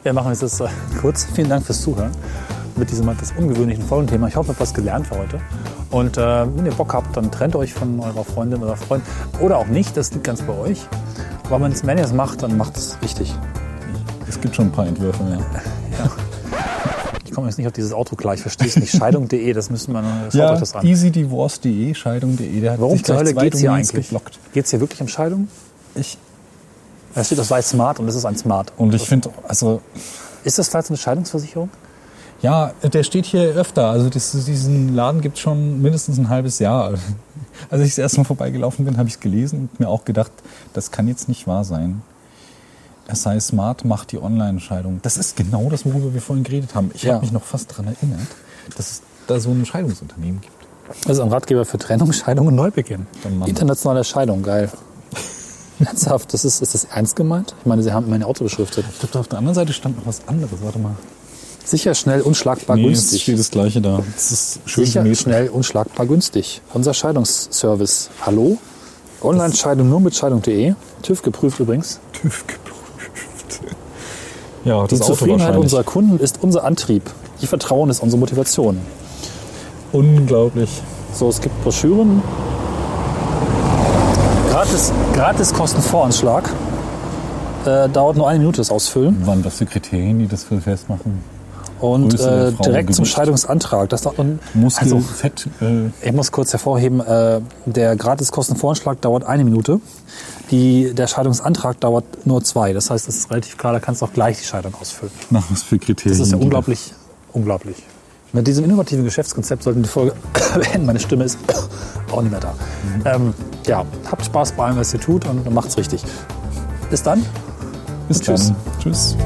Ja, machen wir es jetzt äh, kurz. Vielen Dank fürs Zuhören mit diesem etwas ungewöhnlichen Folgenthema. Ich hoffe, ihr habt was gelernt für heute. Und äh, wenn ihr Bock habt, dann trennt euch von eurer Freundin oder Freund. Oder auch nicht, das liegt ganz bei euch. Aber wenn ihr es macht, dann macht es richtig. Es gibt schon ein paar Entwürfe, ja. Ich komme jetzt nicht auf dieses Auto klar. Ich verstehe es nicht. Scheidung.de, das müssen wir noch. Schaut euch das an. easydivorce.de, scheidung.de, der hat Warum sich zur gleich Hölle geht es hier eigentlich? geblockt. Geht es hier wirklich um Scheidung? Ich, Da steht das bei Smart und es ist ein Smart. und ich finde, also, Ist das vielleicht eine Scheidungsversicherung? ja, der steht hier öfter. Also das, diesen Laden gibt es schon mindestens ein halbes Jahr. Als ich das erste Mal vorbeigelaufen bin, habe ich es gelesen und mir auch gedacht, das kann jetzt nicht wahr sein. Es sei smart, macht die Online-Scheidung. Das ist genau das, worüber wir vorhin geredet haben. Ich Ja. habe mich noch fast daran erinnert, dass es da so ein Scheidungsunternehmen gibt. Das ist ein Ratgeber für Trennung, Scheidung und Neubeginn. Internationale Scheidung, geil. Ernsthaft, das ist, ist das ernst gemeint? Ich meine, Sie haben mein Auto beschriftet. Ich glaube, da auf der anderen Seite stand noch was anderes. Warte mal. Sicher, schnell, unschlagbar, Nee, es günstig. steht das Gleiche da. Es ist schön Sicher, gemäht. schnell, unschlagbar, günstig. Unser Scheidungsservice. Hallo? Online-Scheidung nur mit Scheidung.de. TÜV geprüft übrigens. TÜV geprüft. Ja, das Die Auto Zufriedenheit unserer Kunden ist unser Antrieb. Ihr Vertrauen ist unsere Motivation. Unglaublich. So, es gibt Broschüren. Gratis, gratis Kostenvoranschlag. Äh, dauert nur eine Minute das Ausfüllen. Wann was für Kriterien, die das für festmachen? Und Größe äh, direkt zum Gewicht. Scheidungsantrag. Das dauert, und, Muskel, also, Fett. Äh, ich muss kurz hervorheben, äh, der Gratiskostenvoranschlag dauert eine Minute. Die, der Scheidungsantrag dauert nur zwei. Das heißt, es ist relativ klar, da kannst du auch gleich die Scheidung ausfüllen. nach was für Kriterien? Das ist ja unglaublich, unglaublich. Mit diesem innovativen Geschäftskonzept sollten wir die Folge beenden. Meine Stimme ist auch nicht mehr da. Ähm, ja, habt Spaß bei allem, was ihr tut und macht's richtig. Bis dann. Da. Bis Tschüss. dann. Tschüss.